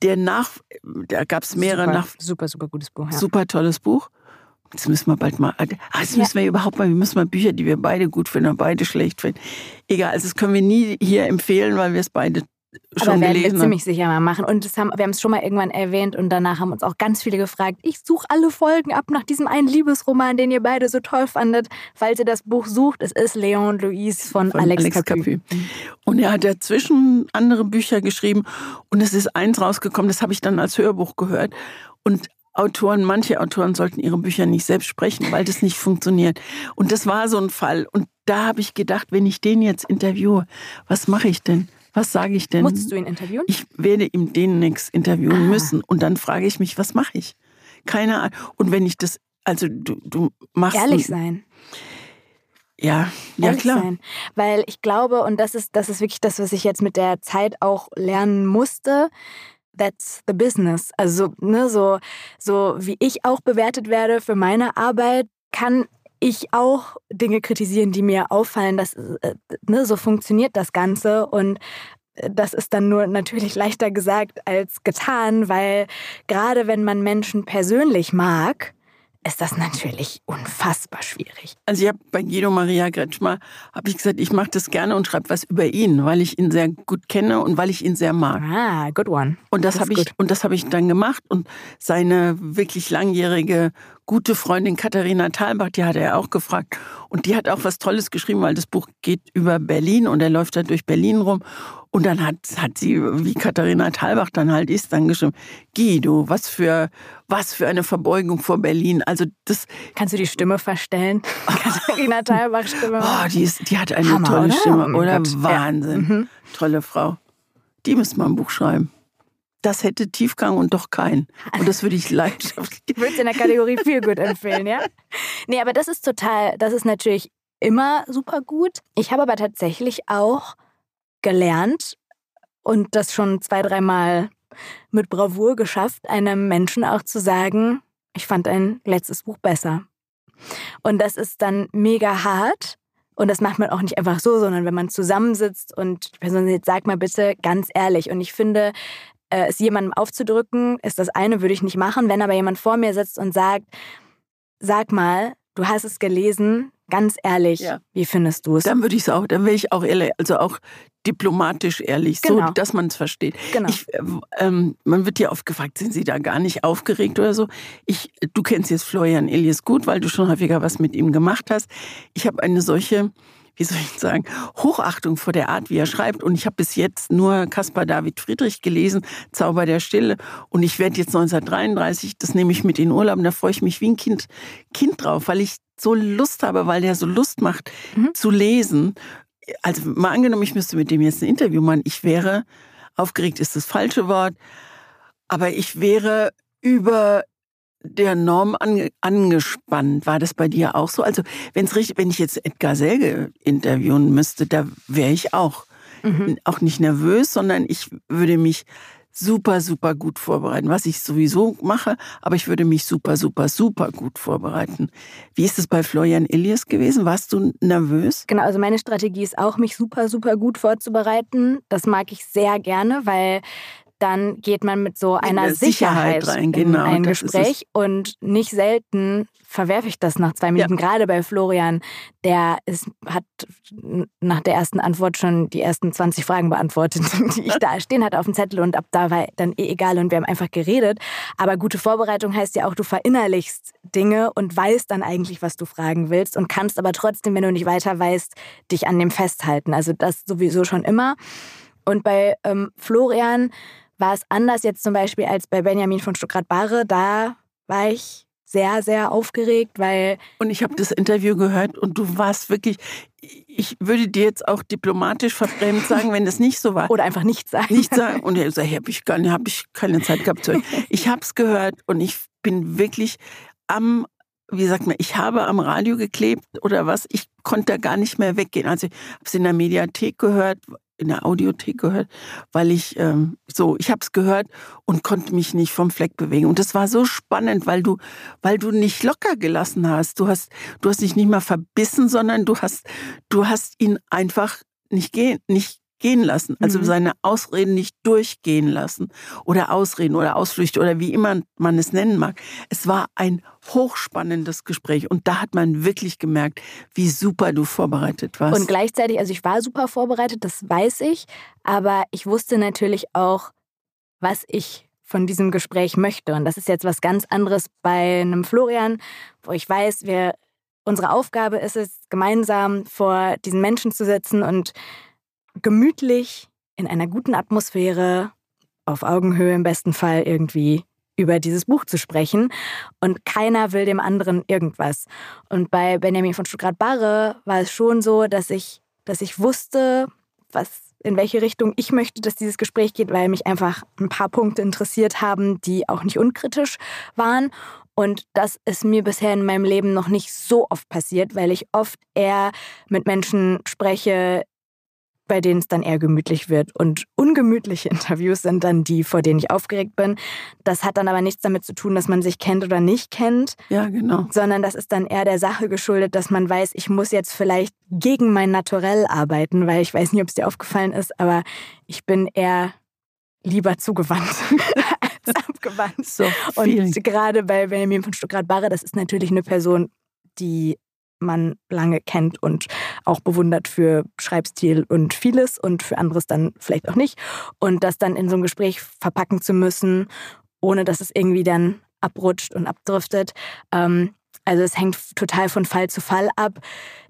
Der nach, da gab es mehrere super, nach. Super, super gutes Buch. Ja. Super tolles Buch. Jetzt müssen wir bald mal, ah, jetzt müssen wir überhaupt mal, wir müssen mal Bücher, die wir beide gut finden und beide schlecht finden. Egal, also das können wir nie hier empfehlen, weil wir es beide schon Aber werden wir ziemlich sicher mal machen. Und das haben, wir haben es schon mal irgendwann erwähnt und danach haben uns auch ganz viele gefragt. Ich suche alle Folgen ab nach diesem einen Liebesroman, den ihr beide so toll fandet. Falls ihr das Buch sucht, es ist Leon Louise von, von Alex, Alex Capu. Capu. Und er hat dazwischen andere Bücher geschrieben und es ist eins rausgekommen, das habe ich dann als Hörbuch gehört. Und Autoren, manche Autoren sollten ihre Bücher nicht selbst sprechen, weil das nicht funktioniert. Und das war so ein Fall. Und da habe ich gedacht, wenn ich den jetzt interviewe, was mache ich denn? Was sage ich denn? Musst du ihn interviewen? Ich werde ihm den nichts interviewen ah. müssen. Und dann frage ich mich, was mache ich? Keine Ahnung. Und wenn ich das, also du, du machst. Ehrlich sein. Ja, ja klar. Sein. Weil ich glaube, und das ist, das ist wirklich das, was ich jetzt mit der Zeit auch lernen musste, that's the business. Also, ne, so, so wie ich auch bewertet werde für meine Arbeit, kann ich auch Dinge kritisieren, die mir auffallen, dass äh, ne, so funktioniert das Ganze. Und äh, das ist dann nur natürlich leichter gesagt als getan, weil gerade wenn man Menschen persönlich mag, ist das natürlich unfassbar schwierig. Also ich habe bei Guido Maria Gretschmer habe ich gesagt, ich mache das gerne und schreibe was über ihn, weil ich ihn sehr gut kenne und weil ich ihn sehr mag. Ah, good one. Und das, das habe ich und das habe ich dann gemacht und seine wirklich langjährige gute Freundin Katharina Thalbach, die hat er auch gefragt und die hat auch was Tolles geschrieben, weil das Buch geht über Berlin und er läuft da durch Berlin rum und dann hat, hat sie, wie Katharina Thalbach dann halt ist, dann geschrieben, Guido, was für, was für eine Verbeugung vor Berlin. Also das. Kannst du die Stimme verstellen? Katharina Thalbach Stimme. Oh, die, ist, die hat eine Hammer, tolle oder? Stimme, oh oder? Gott. Wahnsinn. Ja. Mhm. Tolle Frau. Die müsste mal ein Buch schreiben. Das hätte Tiefgang und doch keinen. Und das würde ich leidenschaftlich. Ich würde es in der Kategorie viel gut empfehlen, ja? Nee, aber das ist total, das ist natürlich immer super gut. Ich habe aber tatsächlich auch gelernt und das schon zwei, dreimal mit Bravour geschafft, einem Menschen auch zu sagen, ich fand ein letztes Buch besser. Und das ist dann mega hart. Und das macht man auch nicht einfach so, sondern wenn man zusammensitzt und die Person sagt, sag mal bitte ganz ehrlich. Und ich finde, äh, es jemandem aufzudrücken, ist das eine, würde ich nicht machen. Wenn aber jemand vor mir sitzt und sagt, sag mal, du hast es gelesen, ganz ehrlich, ja. wie findest du es? Dann würde ich es auch, dann wäre ich auch ehrlich, also auch diplomatisch ehrlich, genau. so dass man es versteht. Genau. Ich, äh, ähm, man wird ja oft gefragt, sind Sie da gar nicht aufgeregt oder so? Ich, du kennst jetzt Florian Elias gut, weil du schon häufiger was mit ihm gemacht hast. Ich habe eine solche wie soll ich sagen, Hochachtung vor der Art, wie er schreibt. Und ich habe bis jetzt nur Caspar David Friedrich gelesen, Zauber der Stille. Und ich werde jetzt 1933, das nehme ich mit in Urlaub, und da freue ich mich wie ein Kind, kind drauf, weil ich so Lust habe, weil der so Lust macht mhm. zu lesen also mal angenommen, ich müsste mit dem jetzt ein Interview machen, ich wäre, aufgeregt ist das falsche Wort, aber ich wäre über der Norm ange, angespannt. War das bei dir auch so? Also, wenn's richtig, wenn ich jetzt Edgar Selge interviewen müsste, da wäre ich auch. Mhm. Auch nicht nervös, sondern ich würde mich super, super gut vorbereiten, was ich sowieso mache, aber ich würde mich super, super, super gut vorbereiten. Wie ist es bei Florian Elias gewesen? Warst du nervös? Genau, also meine Strategie ist auch, mich super, super gut vorzubereiten. Das mag ich sehr gerne, weil dann geht man mit so einer Sicherheit, Sicherheit rein, genau, in ein Gespräch und nicht selten verwerfe ich das nach zwei Minuten. Ja. Gerade bei Florian, der ist, hat nach der ersten Antwort schon die ersten 20 Fragen beantwortet, die ich da stehen hatte auf dem Zettel und ab da war dann eh egal und wir haben einfach geredet. Aber gute Vorbereitung heißt ja auch, du verinnerlichst Dinge und weißt dann eigentlich, was du fragen willst und kannst aber trotzdem, wenn du nicht weiter weißt, dich an dem festhalten. Also das sowieso schon immer. Und bei ähm, Florian war es anders jetzt zum Beispiel als bei Benjamin von Stuckrad-Barre. Da war ich sehr, sehr aufgeregt, weil. Und ich habe das Interview gehört und du warst wirklich, ich würde dir jetzt auch diplomatisch verfremd sagen, wenn es nicht so war. Oder einfach nicht sagen. Nicht sagen. Und er sagt, habe ich, gar nicht, hab ich keine Zeit gehabt zu hören. Ich habe es gehört und ich bin wirklich am, wie sagt man, ich habe am Radio geklebt oder was. Ich konnte da gar nicht mehr weggehen. Also ich habe es in der Mediathek gehört, in der Audiothek gehört, weil ich ähm, so, ich habe es gehört und konnte mich nicht vom Fleck bewegen. Und das war so spannend, weil du, weil du nicht locker gelassen hast. Du hast, du hast dich nicht mal verbissen, sondern du hast, du hast ihn einfach nicht gehen, nicht gehen lassen, also mhm. seine Ausreden nicht durchgehen lassen oder Ausreden oder Ausflüchte oder wie immer man es nennen mag. Es war ein hochspannendes Gespräch und da hat man wirklich gemerkt, wie super du vorbereitet warst. Und gleichzeitig, also ich war super vorbereitet, das weiß ich, aber ich wusste natürlich auch, was ich von diesem Gespräch möchte. Und das ist jetzt was ganz anderes bei einem Florian, wo ich weiß, wir, unsere Aufgabe ist es, gemeinsam vor diesen Menschen zu sitzen und gemütlich in einer guten Atmosphäre, auf Augenhöhe im besten Fall irgendwie über dieses Buch zu sprechen und keiner will dem anderen irgendwas. Und bei Benjamin von Stuttgart-Barre war es schon so, dass ich, dass ich wusste, was, in welche Richtung ich möchte, dass dieses Gespräch geht, weil mich einfach ein paar Punkte interessiert haben, die auch nicht unkritisch waren. Und das ist mir bisher in meinem Leben noch nicht so oft passiert, weil ich oft eher mit Menschen spreche, bei denen es dann eher gemütlich wird. Und ungemütliche Interviews sind dann die, vor denen ich aufgeregt bin. Das hat dann aber nichts damit zu tun, dass man sich kennt oder nicht kennt. Ja, genau. Sondern das ist dann eher der Sache geschuldet, dass man weiß, ich muss jetzt vielleicht gegen mein Naturell arbeiten, weil ich weiß nicht, ob es dir aufgefallen ist, aber ich bin eher lieber zugewandt als abgewandt. So, und gerade bei Benjamin von Stuttgart-Barre, das ist natürlich eine Person, die man lange kennt und auch bewundert für Schreibstil und vieles und für anderes dann vielleicht auch nicht. Und das dann in so einem Gespräch verpacken zu müssen, ohne dass es irgendwie dann abrutscht und abdriftet. Ähm, also es hängt total von Fall zu Fall ab,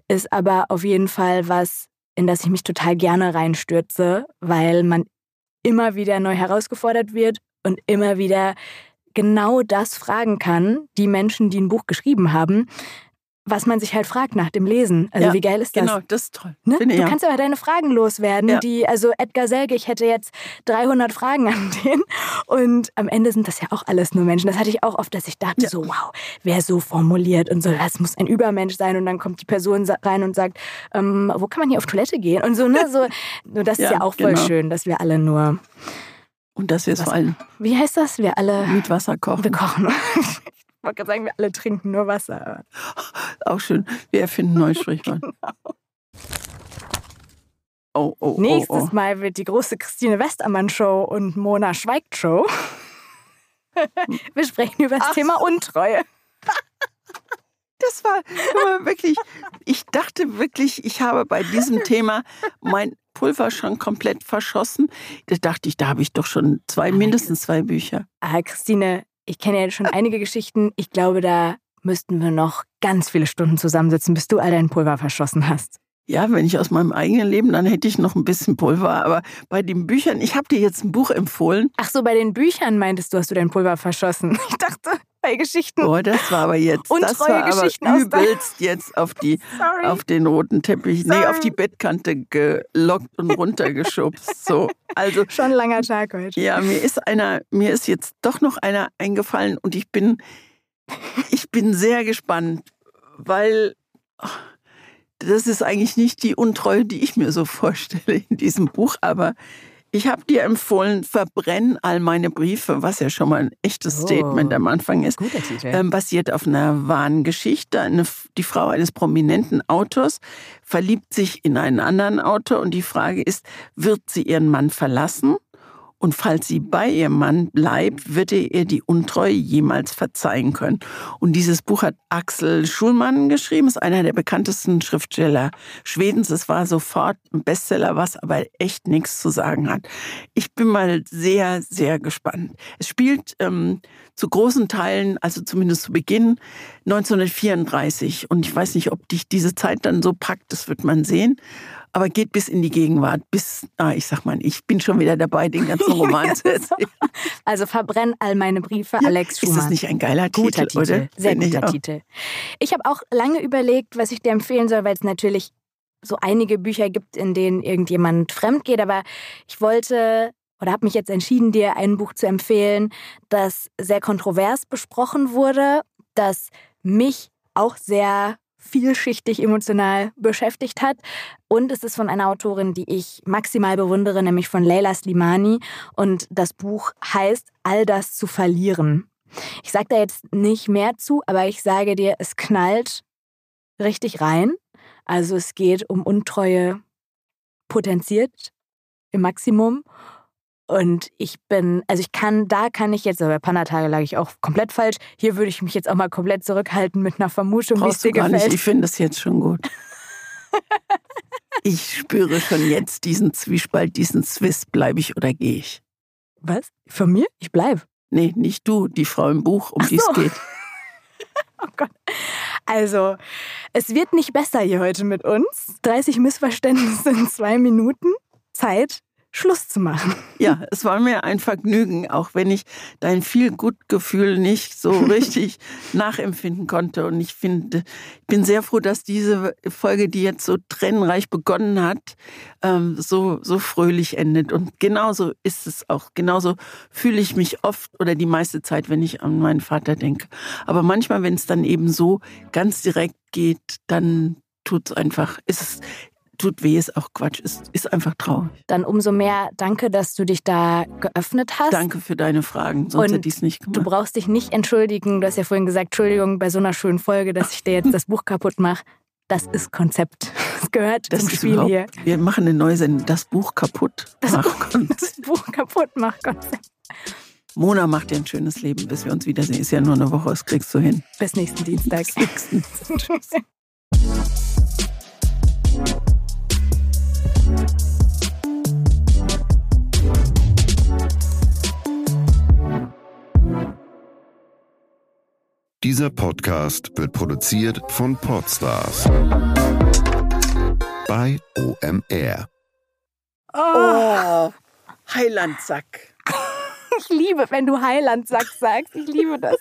ist aber auf jeden Fall was, in das ich mich total gerne reinstürze, weil man immer wieder neu herausgefordert wird und immer wieder genau das fragen kann, die Menschen, die ein Buch geschrieben haben, was man sich halt fragt nach dem Lesen. Also ja, wie geil ist das? Genau, das ist toll. Ne? Du ja. kannst aber deine Fragen loswerden. Ja. Die, also Edgar Selge, ich hätte jetzt 300 Fragen an den und am Ende sind das ja auch alles nur Menschen. Das hatte ich auch oft, dass ich dachte so, wow, wer so formuliert und so, das muss ein Übermensch sein und dann kommt die Person rein und sagt, ähm, wo kann man hier auf Toilette gehen und so. Ne? so nur das ist ja auch voll genau. schön, dass wir alle nur und dass wir es vor allem. Wie heißt das? Wir alle. Mit Wasser kochen. Wir kochen. Ich wollte gerade sagen, wir alle trinken nur Wasser. Auch schön. Wir erfinden neue Sprichwörter. genau. Oh, oh, oh, Nächstes oh. Mal wird die große Christine Westermann Show und Mona Schweigt Show. Wir sprechen über das Ach. Thema Untreue. Das war, war wirklich, ich dachte wirklich, ich habe bei diesem Thema mein Pulver schon komplett verschossen. Da dachte ich, da habe ich doch schon zwei, mindestens zwei Bücher. Ah, Christine, ich kenne ja schon einige Geschichten. Ich glaube, da müssten wir noch ganz viele Stunden zusammensitzen, bis du all dein Pulver verschossen hast. Ja, wenn ich aus meinem eigenen Leben, dann hätte ich noch ein bisschen Pulver. Aber bei den Büchern, ich habe dir jetzt ein Buch empfohlen. Ach so, bei den Büchern meintest du, hast du dein Pulver verschossen. Ich dachte, Geschichten. Oh, das war aber jetzt, das war Geschichten aber übelst jetzt auf die, auf den roten Teppich, Sorry. nee, auf die Bettkante gelockt und runtergeschubst. So, also schon ein langer Tag heute. Ja, mir ist einer, mir ist jetzt doch noch einer eingefallen und ich bin, ich bin sehr gespannt, weil das ist eigentlich nicht die Untreue, die ich mir so vorstelle in diesem Buch, aber ich habe dir empfohlen, verbrenn all meine Briefe, was ja schon mal ein echtes oh, Statement am Anfang ist. Guter Titel. Ähm, basiert auf einer wahren Geschichte. Eine, die Frau eines prominenten Autors verliebt sich in einen anderen Autor und die Frage ist, wird sie ihren Mann verlassen? Und falls sie bei ihrem Mann bleibt, wird er ihr die Untreue jemals verzeihen können. Und dieses Buch hat Axel Schulmann geschrieben, ist einer der bekanntesten Schriftsteller Schwedens. Es war sofort ein Bestseller, was aber echt nichts zu sagen hat. Ich bin mal sehr, sehr gespannt. Es spielt ähm, zu großen Teilen, also zumindest zu Beginn, 1934. Und ich weiß nicht, ob dich diese Zeit dann so packt, das wird man sehen. Aber geht bis in die Gegenwart, bis, ah, ich sag mal, ich bin schon wieder dabei, den ganzen Roman zu erzählen. Also verbrenn all meine Briefe, Ja, Alex Schumann. Ist das nicht ein geiler guter Titel, Titel, oder? sehr Finde ich guter auch. Titel. Ich habe auch lange überlegt, was ich dir empfehlen soll, weil es natürlich so einige Bücher gibt, in denen irgendjemand fremd geht, aber ich wollte oder habe mich jetzt entschieden, dir ein Buch zu empfehlen, das sehr kontrovers besprochen wurde, das mich auch sehr vielschichtig emotional beschäftigt hat. Und es ist von einer Autorin, die ich maximal bewundere, nämlich von Leila Slimani. Und das Buch heißt All das zu verlieren. Ich sage da jetzt nicht mehr zu, aber ich sage dir, es knallt richtig rein. Also es geht um Untreue potenziert im Maximum. Und ich bin, also ich kann, da kann ich jetzt, aber bei Panatage lag ich auch komplett falsch. Hier würde ich mich jetzt auch mal komplett zurückhalten mit einer Vermutung, wie es Brauchst dir gar nicht, gefällt. ich finde das jetzt schon gut. Ich spüre schon jetzt diesen Zwiespalt, diesen Zwist, bleibe ich oder gehe ich? Was? Von mir? Ich bleibe. Nee, nicht du, die Frau im Buch, um die es so. geht. Oh Gott. Also, es wird nicht besser hier heute mit uns. 30 Missverständnisse in zwei Minuten. Zeit, Schluss zu machen. Ja, es war mir ein Vergnügen, auch wenn ich dein viel Gutgefühl nicht so richtig nachempfinden konnte. Und ich finde, ich bin sehr froh, dass diese Folge, die jetzt so tränenreich begonnen hat, ähm, so, so fröhlich endet. Und genauso ist es auch. Genauso fühle ich mich oft oder die meiste Zeit, wenn ich an meinen Vater denke. Aber manchmal, wenn es dann eben so ganz direkt geht, dann tut es einfach, ist es, tut weh, ist auch Quatsch, ist, ist einfach traurig. Dann umso mehr danke, dass du dich da geöffnet hast. Danke für deine Fragen, sonst Und hätte ich es nicht Du gemacht. brauchst dich nicht entschuldigen. Du hast ja vorhin gesagt, Entschuldigung, bei so einer schönen Folge, dass ich dir jetzt das Buch kaputt mache. Das ist Konzept. Das gehört Das zum Spiel hier. Wir machen eine neue Sendung, das Buch kaputt. Ach Gott. Das Buch kaputt macht Konzept. Mona macht dir ein schönes Leben, bis wir uns wiedersehen. Ist ja nur eine Woche, das kriegst du hin. Bis nächsten Dienstag. Tschüss. Dieser Podcast wird produziert von Podstars bei OMR. Oh, Heilandsack. Ich liebe, wenn du Heiland sagst, sagst. Ich liebe das.